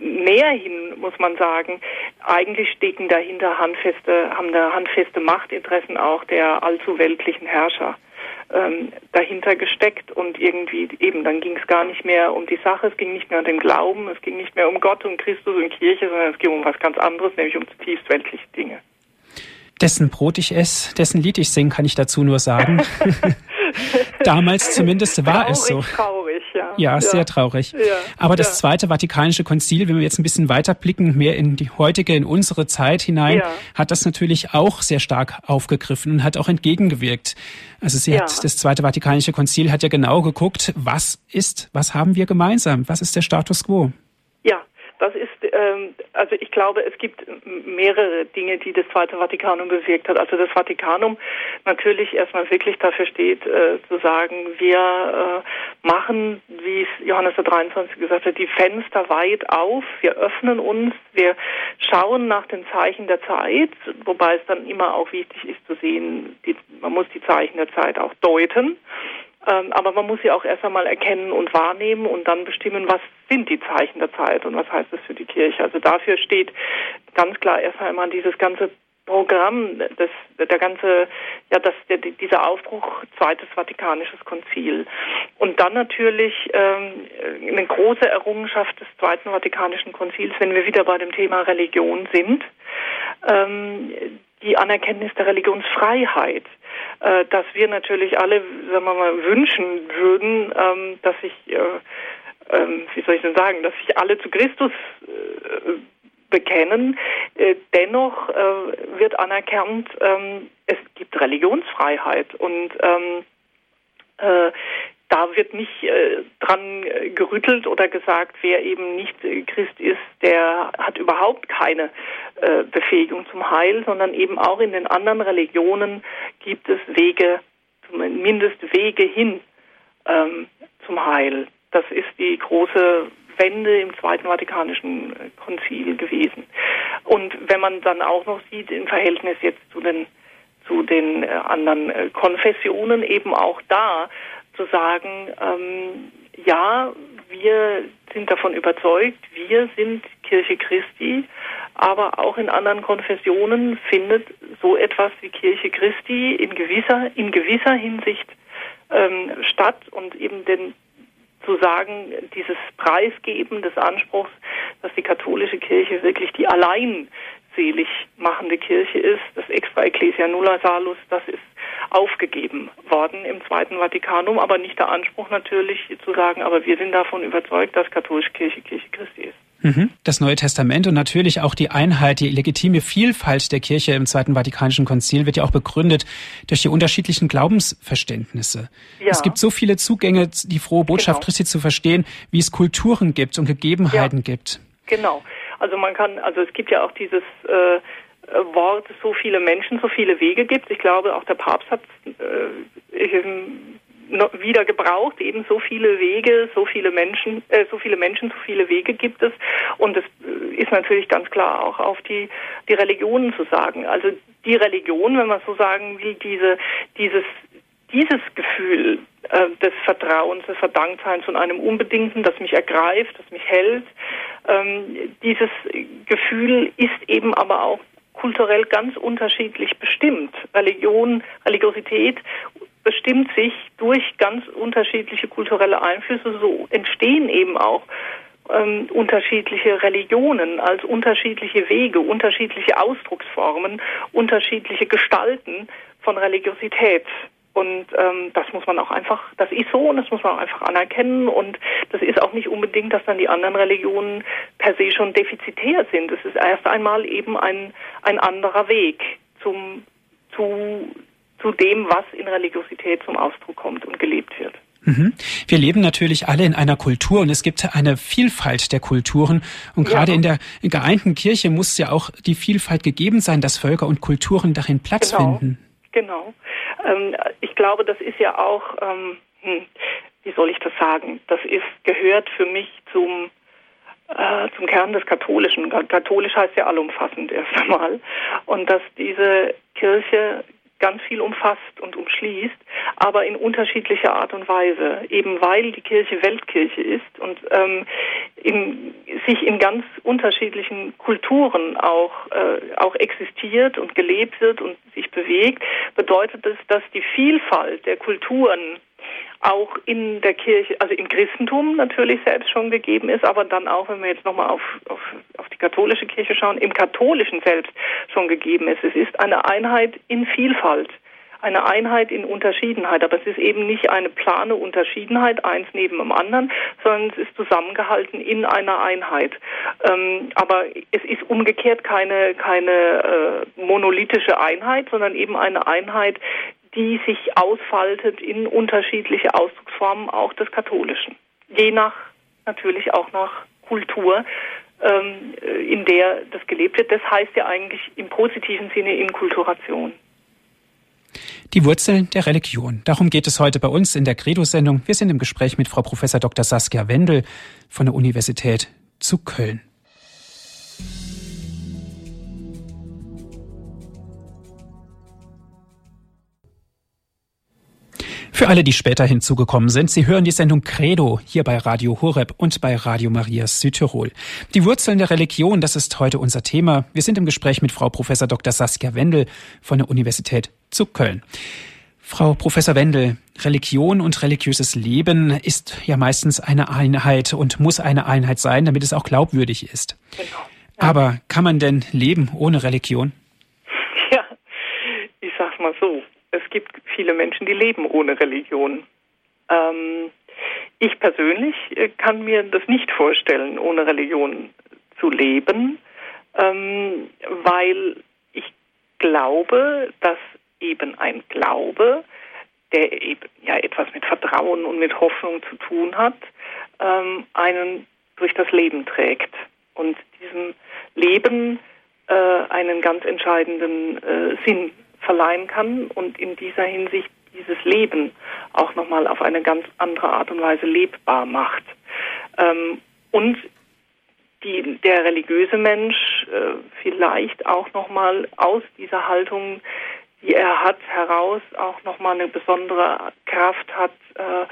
mehr hin muss man sagen, eigentlich stecken dahinter handfeste, haben da handfeste Machtinteressen auch der allzu weltlichen Herrscher ähm, dahinter gesteckt und irgendwie eben dann ging es gar nicht mehr um die Sache, es ging nicht mehr um den Glauben, es ging nicht mehr um Gott und Christus und Kirche, sondern es ging um was ganz anderes, nämlich um zutiefst weltliche Dinge dessen Brot ich esse, dessen Lied ich singe, kann ich dazu nur sagen. Damals zumindest war traurig, es so. Traurig, ja. Ja, ja. sehr traurig. Ja, Aber das ja. Zweite Vatikanische Konzil, wenn wir jetzt ein bisschen weiter blicken, mehr in die heutige, in unsere Zeit hinein, hat das natürlich auch sehr stark aufgegriffen und hat auch entgegengewirkt. Also sie hat, das Zweite Vatikanische Konzil hat ja genau geguckt, was ist, was haben wir gemeinsam? Was ist der Status quo? Das ist, ähm, also ich glaube, es gibt mehrere Dinge, die das Zweite Vatikanum bewirkt hat. Also das Vatikanum natürlich erstmal wirklich dafür steht, äh, zu sagen, wir äh, machen, wie es Johannes der 23 gesagt hat, die Fenster weit auf, wir öffnen uns, wir schauen nach den Zeichen der Zeit, wobei es dann immer auch wichtig ist zu sehen, die, man muss die Zeichen der Zeit auch deuten. Ähm, aber man muss sie auch erst einmal erkennen und wahrnehmen und dann bestimmen, was sind die Zeichen der Zeit und was heißt das für die Kirche. Also dafür steht ganz klar erst einmal dieses ganze Programm, das, der ganze, ja, das, der, dieser Aufbruch zweites Vatikanisches Konzil. Und dann natürlich ähm, eine große Errungenschaft des zweiten Vatikanischen Konzils, wenn wir wieder bei dem Thema Religion sind, ähm, die Anerkenntnis der Religionsfreiheit äh, dass wir natürlich alle, sagen wir mal, wünschen würden, ähm, dass sich, äh, äh, wie soll ich denn sagen, dass sich alle zu Christus äh, bekennen. Äh, dennoch äh, wird anerkannt, ähm, es gibt Religionsfreiheit und ähm, da wird nicht äh, dran gerüttelt oder gesagt, wer eben nicht Christ ist, der hat überhaupt keine äh, Befähigung zum Heil, sondern eben auch in den anderen Religionen gibt es Wege, zumindest Wege hin ähm, zum Heil. Das ist die große Wende im Zweiten Vatikanischen äh, Konzil gewesen. Und wenn man dann auch noch sieht im Verhältnis jetzt zu den zu den äh, anderen äh, Konfessionen eben auch da zu sagen, ähm, ja, wir sind davon überzeugt, wir sind Kirche Christi, aber auch in anderen Konfessionen findet so etwas wie Kirche Christi in gewisser, in gewisser Hinsicht ähm, statt und eben den zu sagen, dieses Preisgeben des Anspruchs, dass die katholische Kirche wirklich die allein selig machende Kirche ist, das Extra Ecclesia Nulla Salus, das ist aufgegeben worden im Zweiten Vatikanum, aber nicht der Anspruch natürlich zu sagen, aber wir sind davon überzeugt, dass katholische Kirche Kirche Christi ist. Mhm. Das Neue Testament und natürlich auch die Einheit, die legitime Vielfalt der Kirche im Zweiten Vatikanischen Konzil wird ja auch begründet durch die unterschiedlichen Glaubensverständnisse. Ja. Es gibt so viele Zugänge, die frohe Botschaft genau. Christi zu verstehen, wie es Kulturen gibt und Gegebenheiten ja. gibt. Genau. Also man kann, also es gibt ja auch dieses äh, Wort, so viele Menschen, so viele Wege gibt. Ich glaube, auch der Papst hat äh, wieder gebraucht, eben so viele Wege, so viele Menschen, äh, so viele Menschen, so viele Wege gibt es. Und es äh, ist natürlich ganz klar auch auf die, die Religionen zu sagen. Also die Religion, wenn man so sagen will, diese, dieses, dieses Gefühl äh, des Vertrauens, des Verdanktseins von einem Unbedingten, das mich ergreift, das mich hält, ähm, dieses Gefühl ist eben aber auch kulturell ganz unterschiedlich bestimmt. Religion, Religiosität bestimmt sich durch ganz unterschiedliche kulturelle Einflüsse. So entstehen eben auch ähm, unterschiedliche Religionen als unterschiedliche Wege, unterschiedliche Ausdrucksformen, unterschiedliche Gestalten von Religiosität. Und ähm, das muss man auch einfach, das ist so und das muss man auch einfach anerkennen. Und das ist auch nicht unbedingt, dass dann die anderen Religionen per se schon defizitär sind. Es ist erst einmal eben ein, ein anderer Weg zum, zu, zu dem, was in Religiosität zum Ausdruck kommt und gelebt wird. Mhm. Wir leben natürlich alle in einer Kultur und es gibt eine Vielfalt der Kulturen. Und gerade ja. in der geeinten Kirche muss ja auch die Vielfalt gegeben sein, dass Völker und Kulturen darin Platz genau. finden. Genau. Ähm, ich glaube, das ist ja auch, ähm, hm, wie soll ich das sagen? Das ist gehört für mich zum äh, zum Kern des Katholischen. Katholisch heißt ja allumfassend erst einmal. Und dass diese Kirche ganz viel umfasst und umschließt, aber in unterschiedlicher Art und Weise, eben weil die Kirche Weltkirche ist und ähm, in, sich in ganz unterschiedlichen Kulturen auch, äh, auch existiert und gelebt wird und sich bewegt, bedeutet es, dass die Vielfalt der Kulturen auch in der Kirche, also im Christentum natürlich selbst schon gegeben ist, aber dann auch, wenn wir jetzt nochmal auf, auf, auf die katholische Kirche schauen, im katholischen selbst schon gegeben ist. Es ist eine Einheit in Vielfalt, eine Einheit in Unterschiedenheit, aber es ist eben nicht eine plane Unterschiedenheit, eins neben dem anderen, sondern es ist zusammengehalten in einer Einheit. Ähm, aber es ist umgekehrt keine, keine äh, monolithische Einheit, sondern eben eine Einheit, die sich ausfaltet in unterschiedliche Ausdrucksformen auch des Katholischen. Je nach, natürlich auch nach Kultur, ähm, in der das gelebt wird. Das heißt ja eigentlich im positiven Sinne Inkulturation. Die Wurzeln der Religion. Darum geht es heute bei uns in der Credo-Sendung. Wir sind im Gespräch mit Frau Professor Dr. Saskia Wendel von der Universität zu Köln. Für alle, die später hinzugekommen sind, Sie hören die Sendung Credo hier bei Radio Horeb und bei Radio Maria Südtirol. Die Wurzeln der Religion, das ist heute unser Thema. Wir sind im Gespräch mit Frau Professor Dr. Saskia Wendel von der Universität zu Köln. Frau Professor Wendel, Religion und religiöses Leben ist ja meistens eine Einheit und muss eine Einheit sein, damit es auch glaubwürdig ist. Genau. Ja. Aber kann man denn leben ohne Religion? Ja, ich sag's mal so es gibt viele Menschen, die leben ohne Religion. Ähm, ich persönlich äh, kann mir das nicht vorstellen, ohne Religion zu leben, ähm, weil ich glaube, dass eben ein Glaube, der eben ja etwas mit Vertrauen und mit Hoffnung zu tun hat, ähm, einen durch das Leben trägt und diesem Leben äh, einen ganz entscheidenden äh, Sinn verleihen kann und in dieser Hinsicht dieses Leben auch nochmal auf eine ganz andere Art und Weise lebbar macht. Ähm, und die, der religiöse Mensch äh, vielleicht auch nochmal aus dieser Haltung, die er hat, heraus auch nochmal eine besondere Kraft hat, äh,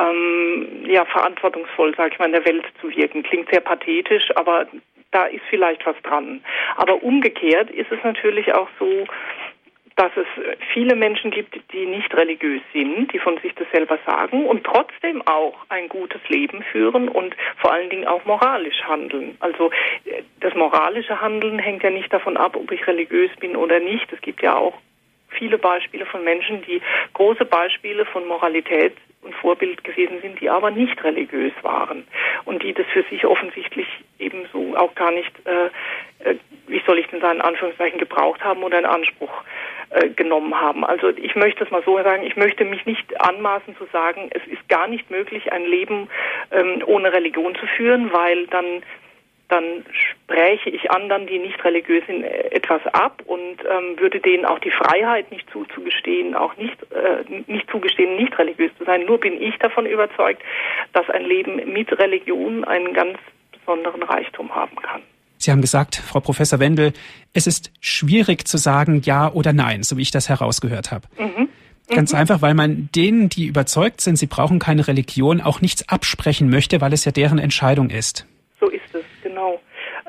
ähm, ja, verantwortungsvoll, sage ich mal, in der Welt zu wirken. Klingt sehr pathetisch, aber da ist vielleicht was dran. Aber umgekehrt ist es natürlich auch so, dass es viele Menschen gibt, die nicht religiös sind, die von sich das selber sagen und trotzdem auch ein gutes Leben führen und vor allen Dingen auch moralisch handeln. Also äh, das moralische Handeln hängt ja nicht davon ab, ob ich religiös bin oder nicht. Es gibt ja auch viele Beispiele von Menschen, die große Beispiele von Moralität und Vorbild gewesen sind, die aber nicht religiös waren und die das für sich offensichtlich ebenso auch gar nicht, äh, äh wie soll ich denn sagen, in Anführungszeichen gebraucht haben oder in Anspruch äh, genommen haben. Also ich möchte es mal so sagen, ich möchte mich nicht anmaßen zu sagen, es ist gar nicht möglich, ein Leben ähm, ohne Religion zu führen, weil dann dann spräche ich anderen, die nicht religiös sind, etwas ab und ähm, würde denen auch die Freiheit nicht zuzugestehen, auch nicht, äh, nicht zugestehen, nicht religiös zu sein. Nur bin ich davon überzeugt, dass ein Leben mit Religion einen ganz besonderen Reichtum haben kann. Sie haben gesagt, Frau Professor Wendel, es ist schwierig zu sagen Ja oder Nein, so wie ich das herausgehört habe. Mhm. Ganz mhm. einfach, weil man denen, die überzeugt sind, sie brauchen keine Religion, auch nichts absprechen möchte, weil es ja deren Entscheidung ist.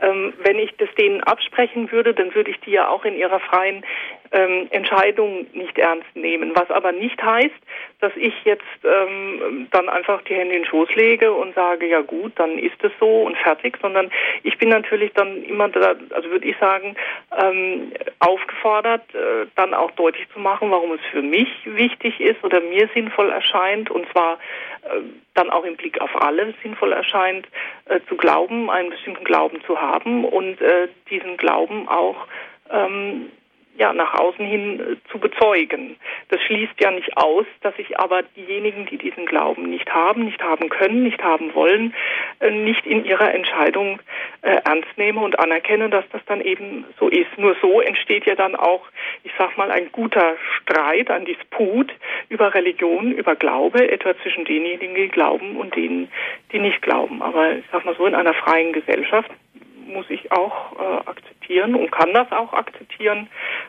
Ähm, wenn ich das denen absprechen würde, dann würde ich die ja auch in ihrer freien ähm, Entscheidung nicht ernst nehmen. Was aber nicht heißt, dass ich jetzt ähm, dann einfach die Hände in den Schoß lege und sage, ja gut, dann ist es so und fertig, sondern ich bin natürlich dann immer, da, also würde ich sagen, ähm, aufgefordert, äh, dann auch deutlich zu machen, warum es für mich wichtig ist oder mir sinnvoll erscheint und zwar dann auch im Blick auf alle sinnvoll erscheint, äh, zu glauben, einen bestimmten Glauben zu haben und äh, diesen Glauben auch ähm, ja, nach außen hin äh, zu bezeugen. Das schließt ja nicht aus, dass ich aber diejenigen, die diesen Glauben nicht haben, nicht haben können, nicht haben wollen, äh, nicht in ihrer Entscheidung äh, ernst nehme und anerkenne, dass das dann eben so ist. Nur so entsteht ja dann auch, ich sag mal, ein guter Streit, ein Disput über Religion, über Glaube, etwa zwischen denjenigen, die glauben und denen, die nicht glauben. Aber ich sag mal so, in einer freien Gesellschaft muss ich auch äh, akzeptieren und kann das auch akzeptieren,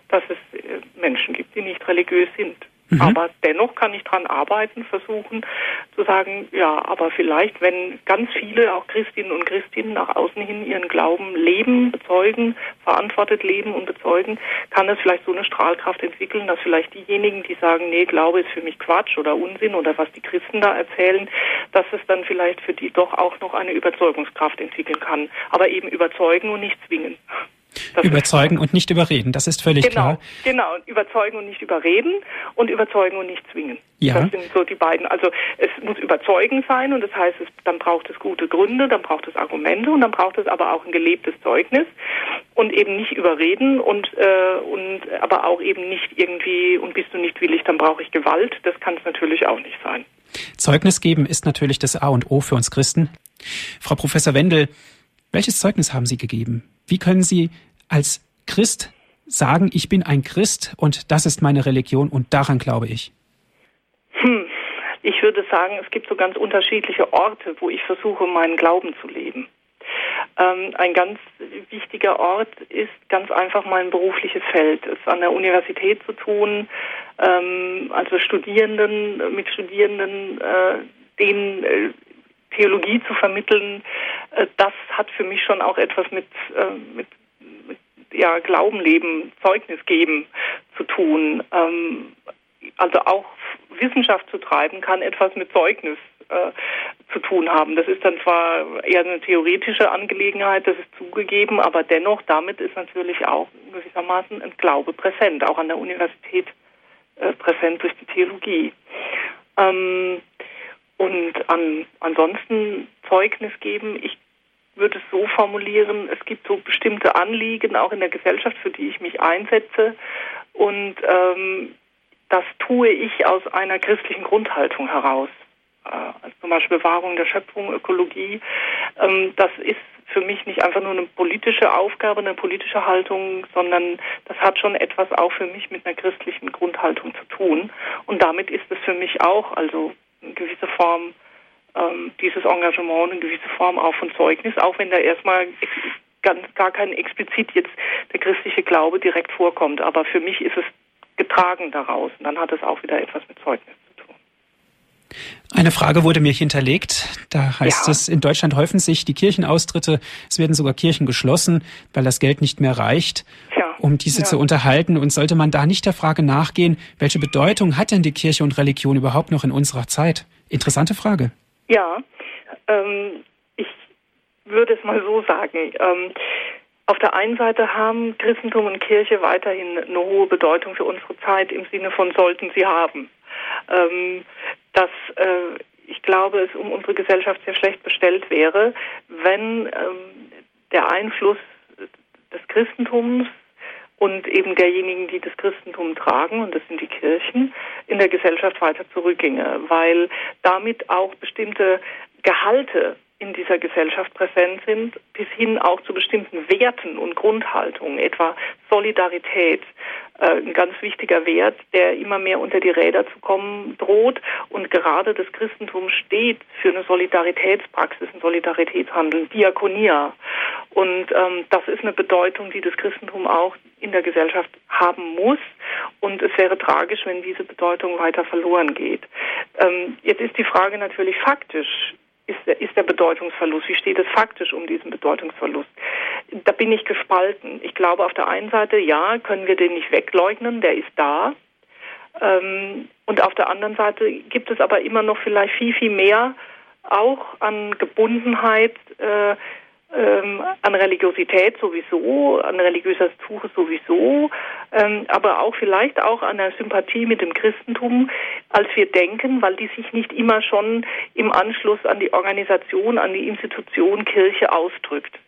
dass es äh, Menschen gibt, die nicht religiös sind. Mhm. Aber dennoch kann ich daran arbeiten, versuchen zu sagen, ja, aber vielleicht, wenn ganz viele, auch Christinnen und Christinnen, nach außen hin ihren Glauben leben, bezeugen, verantwortet leben und bezeugen, kann es vielleicht so eine Strahlkraft entwickeln, dass vielleicht diejenigen, die sagen, nee, Glaube ist für mich Quatsch oder Unsinn oder was die Christen da erzählen, dass es dann vielleicht für die doch auch noch eine Überzeugungskraft entwickeln kann. Aber eben überzeugen und nicht zwingen. Das überzeugen und nicht überreden, das ist völlig genau, klar. Genau, überzeugen und nicht überreden und überzeugen und nicht zwingen. Ja. Das sind so die beiden. Also es muss überzeugend sein und das heißt, es, dann braucht es gute Gründe, dann braucht es Argumente und dann braucht es aber auch ein gelebtes Zeugnis und eben nicht überreden und, äh, und aber auch eben nicht irgendwie und bist du nicht willig, dann brauche ich Gewalt. Das kann es natürlich auch nicht sein. Zeugnis geben ist natürlich das A und O für uns Christen. Frau Professor Wendel, Welches Zeugnis haben Sie gegeben? Wie können Sie als Christ sagen, ich bin ein Christ und das ist meine Religion und daran glaube ich? Hm. Ich würde sagen, es gibt so ganz unterschiedliche Orte, wo ich versuche, meinen Glauben zu leben. Ähm, ein ganz wichtiger Ort ist ganz einfach mein berufliches Feld. Es ist an der Universität zu tun, ähm, also Studierenden, mit Studierenden, äh, denen äh, Theologie zu vermitteln, äh, das hat für mich schon auch etwas mit, äh, mit, mit ja, Glauben leben, Zeugnis geben zu tun. Ähm, also auch Wissenschaft zu treiben, kann etwas mit Zeugnis äh, zu tun haben. Das ist dann zwar eher eine theoretische Angelegenheit, das ist zugegeben, aber dennoch damit ist natürlich auch gewissermaßen ein Glaube präsent, auch an der Universität äh, präsent durch die Theologie. Ähm, und an, ansonsten Zeugnis geben, ich würde es so formulieren, es gibt so bestimmte Anliegen auch in der Gesellschaft, für die ich mich einsetze. Und ähm, das tue ich aus einer christlichen Grundhaltung heraus. Äh, also zum Beispiel Bewahrung der Schöpfung, Ökologie. Ähm, das ist für mich nicht einfach nur eine politische Aufgabe, eine politische Haltung, sondern das hat schon etwas auch für mich mit einer christlichen Grundhaltung zu tun. Und damit ist es für mich auch, also eine gewisse Form, ähm, dieses Engagement, eine gewisse Form auch von Zeugnis, auch wenn da erstmal ganz, gar kein explizit jetzt der christliche Glaube direkt vorkommt. Aber für mich ist es getragen daraus. Und dann hat es auch wieder etwas mit Zeugnis. Eine Frage wurde mir hinterlegt. Da heißt ja. es, in Deutschland häufen sich die Kirchenaustritte. Es werden sogar Kirchen geschlossen, weil das Geld nicht mehr reicht, ja. um diese ja. zu unterhalten. Und sollte man da nicht der Frage nachgehen, welche Bedeutung hat denn die Kirche und Religion überhaupt noch in unserer Zeit? Interessante Frage. Ja, ähm, ich würde es mal so sagen. Ähm, auf der einen Seite haben Christentum und Kirche weiterhin eine hohe Bedeutung für unsere Zeit im Sinne von sollten sie haben. Ähm, dass äh, ich glaube, es um unsere Gesellschaft sehr schlecht bestellt wäre, wenn ähm, der Einfluss des Christentums und eben derjenigen, die das Christentum tragen, und das sind die Kirchen, in der Gesellschaft weiter zurückginge, weil damit auch bestimmte Gehalte in dieser Gesellschaft präsent sind, bis hin auch zu bestimmten Werten und Grundhaltungen, etwa Solidarität, ein ganz wichtiger Wert, der immer mehr unter die Räder zu kommen droht. Und gerade das Christentum steht für eine Solidaritätspraxis, ein Solidaritätshandeln, Diakonia. Und ähm, das ist eine Bedeutung, die das Christentum auch in der Gesellschaft haben muss. Und es wäre tragisch, wenn diese Bedeutung weiter verloren geht. Ähm, jetzt ist die Frage natürlich faktisch ist der, ist der Bedeutungsverlust? Wie steht es faktisch um diesen Bedeutungsverlust? Da bin ich gespalten. Ich glaube, auf der einen Seite, ja, können wir den nicht wegleugnen, der ist da. Ähm, und auf der anderen Seite gibt es aber immer noch vielleicht viel, viel mehr auch an Gebundenheit, äh, ähm, an Religiosität sowieso, an religiöser Suche sowieso, ähm, aber auch vielleicht auch an der Sympathie mit dem Christentum, als wir denken, weil die sich nicht immer schon im Anschluss an die Organisation, an die Institution Kirche ausdrückt.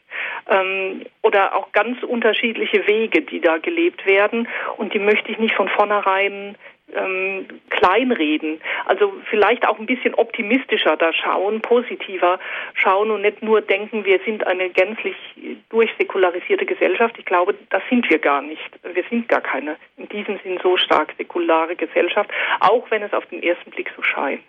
Ähm, oder auch ganz unterschiedliche Wege, die da gelebt werden. Und die möchte ich nicht von vornherein ähm, kleinreden. Also vielleicht auch ein bisschen optimistischer da schauen, positiver schauen und nicht nur denken, wir sind eine gänzlich durchsäkularisierte Gesellschaft. Ich glaube, das sind wir gar nicht. Wir sind gar keine in diesem Sinn so stark säkulare Gesellschaft, auch wenn es auf den ersten Blick so scheint.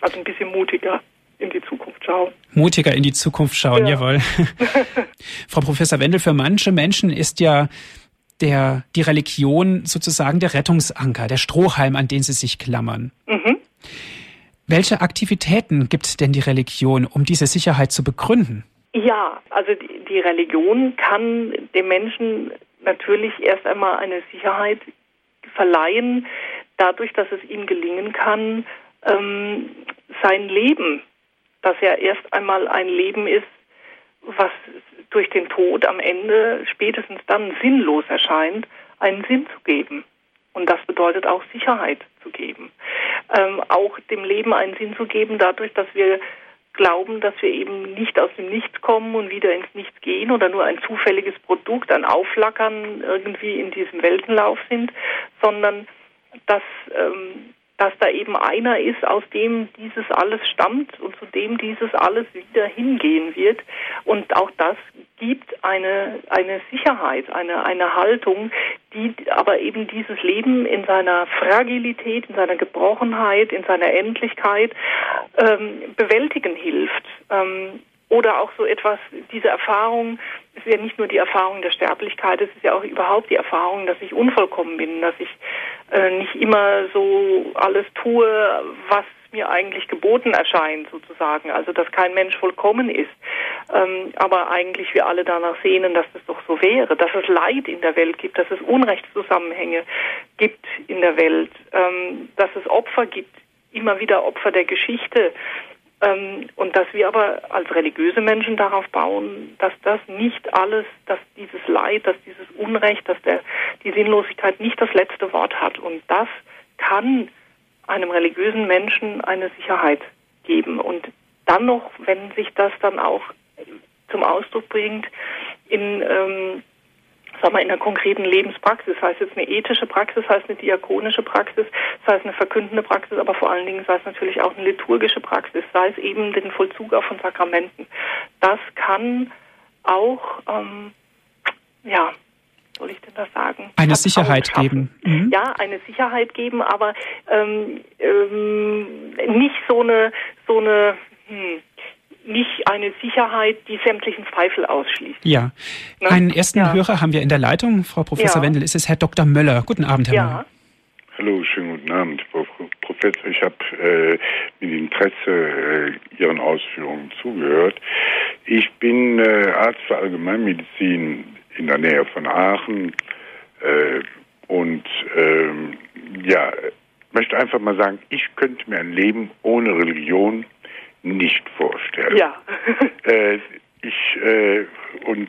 Also ein bisschen mutiger in die Zukunft schauen. Mutiger in die Zukunft schauen, ja. jawohl. Frau Professor Wendel, für manche Menschen ist ja der, die Religion sozusagen der Rettungsanker, der Strohhalm, an den sie sich klammern. Mhm. Welche Aktivitäten gibt denn die Religion, um diese Sicherheit zu begründen? Ja, also die, die Religion kann dem Menschen natürlich erst einmal eine Sicherheit verleihen, dadurch, dass es ihm gelingen kann, ähm, sein Leben, das ja erst einmal ein Leben ist, was durch den Tod am Ende spätestens dann sinnlos erscheint, einen Sinn zu geben. Und das bedeutet auch Sicherheit zu geben. Ähm, auch dem Leben einen Sinn zu geben, dadurch, dass wir glauben, dass wir eben nicht aus dem Nichts kommen und wieder ins Nichts gehen oder nur ein zufälliges Produkt, ein Aufflackern irgendwie in diesem Weltenlauf sind, sondern dass, ähm, dass da eben einer ist, aus dem dieses alles stammt und zu dem dieses alles wieder hingehen wird. Und auch das gibt eine, eine Sicherheit, eine, eine Haltung, die aber eben dieses Leben in seiner Fragilität, in seiner Gebrochenheit, in seiner Endlichkeit ähm, bewältigen hilft. Ähm, oder auch so etwas, diese Erfahrung, es ist ja nicht nur die Erfahrung der Sterblichkeit, es ist ja auch überhaupt die Erfahrung, dass ich unvollkommen bin, dass ich äh, nicht immer so alles tue, was mir eigentlich geboten erscheint, sozusagen. Also, dass kein Mensch vollkommen ist. Ähm, aber eigentlich wir alle danach sehnen, dass das doch so wäre, dass es Leid in der Welt gibt, dass es Unrechtszusammenhänge gibt in der Welt, ähm, dass es Opfer gibt, immer wieder Opfer der Geschichte, ähm, und dass wir aber als religiöse Menschen darauf bauen, dass das nicht alles, dass dieses Leid, dass dieses Unrecht, dass der, die Sinnlosigkeit nicht das letzte Wort hat. Und das kann einem religiösen Menschen eine Sicherheit geben. Und dann noch, wenn sich das dann auch zum Ausdruck bringt in ähm, sag mal, in der konkreten Lebenspraxis, sei es jetzt eine ethische Praxis, sei es eine diakonische Praxis, sei es eine verkündende Praxis, aber vor allen Dingen sei es natürlich auch eine liturgische Praxis, sei es eben den Vollzug auch von Sakramenten. Das kann auch, ähm, ja, soll ich denn das sagen? Eine Sicherheit geben. Mhm. Ja, eine Sicherheit geben, aber ähm, ähm, nicht so eine, so eine, hm, nicht eine Sicherheit, die sämtlichen Zweifel ausschließt. Ja. Ne? Einen ersten ja. Hörer haben wir in der Leitung, Frau Professor ja. Wendel. Ist es Herr Dr. Möller? Guten Abend, Herr ja. Möller. Hallo, schönen guten Abend, Frau Professor. Ich habe äh, mit Interesse äh, Ihren Ausführungen zugehört. Ich bin äh, Arzt für Allgemeinmedizin in der Nähe von Aachen äh, und ähm, ja, möchte einfach mal sagen, ich könnte mir ein Leben ohne Religion nicht vorstellen. Ja. äh, ich äh, und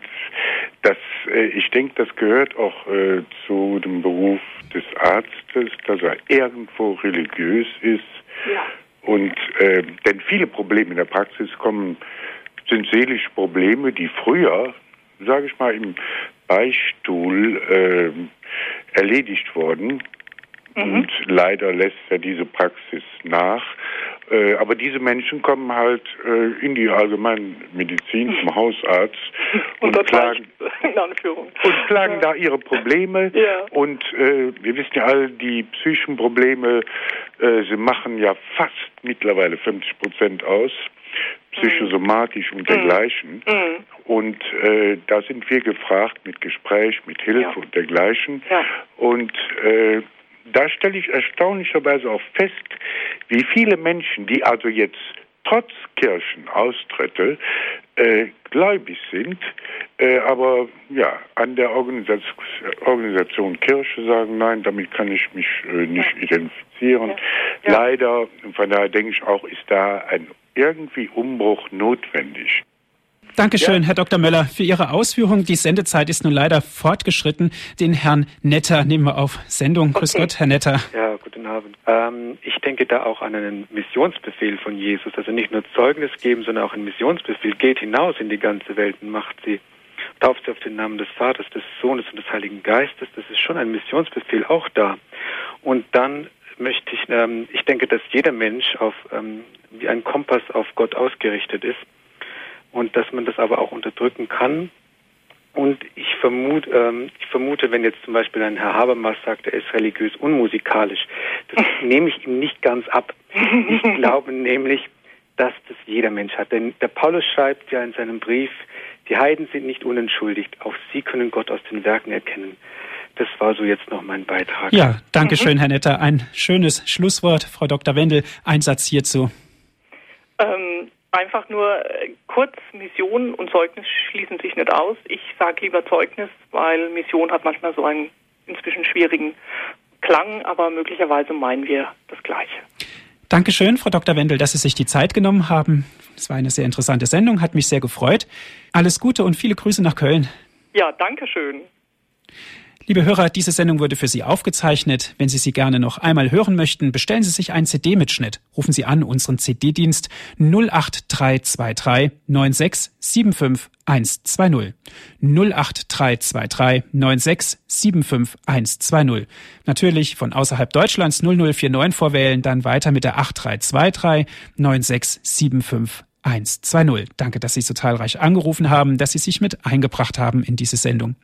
das, äh, ich denke, das gehört auch äh, zu dem Beruf des Arztes, dass er irgendwo religiös ist. Ja. Und äh, denn viele Probleme in der Praxis kommen, sind seelische Probleme, die früher, sage ich mal, im Beistuhl äh, erledigt wurden. Mhm. Und leider lässt ja diese Praxis nach. Äh, aber diese Menschen kommen halt äh, in die Allgemeinmedizin zum Hausarzt und, und klagen, und klagen ja. da ihre Probleme. Ja. Und äh, wir wissen ja alle, die psychischen Probleme, äh, sie machen ja fast mittlerweile 50 Prozent aus, psychosomatisch und dergleichen. Mhm. mhm. Und äh, da sind wir gefragt mit Gespräch, mit Hilfe ja. und dergleichen. Und äh, da stelle ich erstaunlicherweise auch fest, wie viele Menschen, die also jetzt trotz Kirchenaustritte äh, gläubig sind, äh, aber ja an der Organisation, Organisation, Kirche sagen, nein, damit kann ich mich äh, nicht ja. identifizieren. Ja. Ja. Leider, von daher denke ich auch, ist da ein irgendwie Umbruch notwendig. Dankeschön, ja. Herr Dr. Möller, für Ihre Ausführungen. Die Sendezeit ist nun leider fortgeschritten. Den Herrn Netter nehmen wir auf Sendung. Okay. Grüß Gott, Herr Netter. Ja, guten Abend. Ähm, ich denke da auch an einen Missionsbefehl von Jesus. Also nicht nur Zeugnis geben, sondern auch einen Missionsbefehl. Geht hinaus in die ganze Welt und macht sie. Tauft sie auf den Namen des Vaters, des Sohnes und des Heiligen Geistes. Das ist schon ein Missionsbefehl auch da. Und dann möchte ich, ähm, ich denke, dass jeder Mensch auf, ähm, wie ein Kompass auf Gott ausgerichtet ist und dass man das aber auch unterdrücken kann. Und ich vermute, ähm, ich vermute, wenn jetzt zum Beispiel ein Herr Habermas sagt, er ist religiös unmusikalisch, das nehme ich ihm nicht ganz ab. Ich glaube nämlich, dass das jeder Mensch hat. Denn der Paulus schreibt ja in seinem Brief, die Heiden sind nicht unentschuldigt, auch sie können Gott aus den Werken erkennen. Das war so jetzt noch mein Beitrag. Ja, danke schön, Herr Netter. Ein schönes Schlusswort, Frau Dr. Wendel. Ein Satz hierzu. Ähm, einfach nur äh, kurz, Mission und Zeugnis schließen sich nicht aus. Ich sage lieber Zeugnis, weil Mission hat manchmal so einen inzwischen schwierigen Klang, aber möglicherweise meinen wir das Gleiche. Dankeschön, Frau Dr. Wendel, dass Sie sich die Zeit genommen haben. Es war eine sehr interessante Sendung, hat mich sehr gefreut. Alles Gute und viele Grüße nach Köln. Ja, danke schön. Liebe Hörer, diese Sendung wurde für Sie aufgezeichnet. Wenn Sie sie gerne noch einmal hören möchten, bestellen Sie sich einen CD-Mitschnitt. Rufen Sie an unseren CD-Dienst 08323 9675 120. 08323 9675 120. Natürlich von außerhalb Deutschlands 0049 vorwählen, dann weiter mit der 8323 9675 120. Danke, dass Sie so zahlreich angerufen haben, dass Sie sich mit eingebracht haben in diese Sendung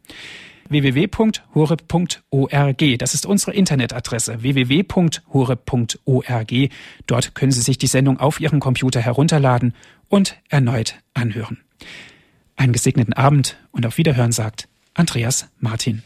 www.horeb.org. Das ist unsere Internetadresse www.horeb.org. Dort können Sie sich die Sendung auf Ihrem Computer herunterladen und erneut anhören. Einen gesegneten Abend und auf Wiederhören sagt Andreas Martin.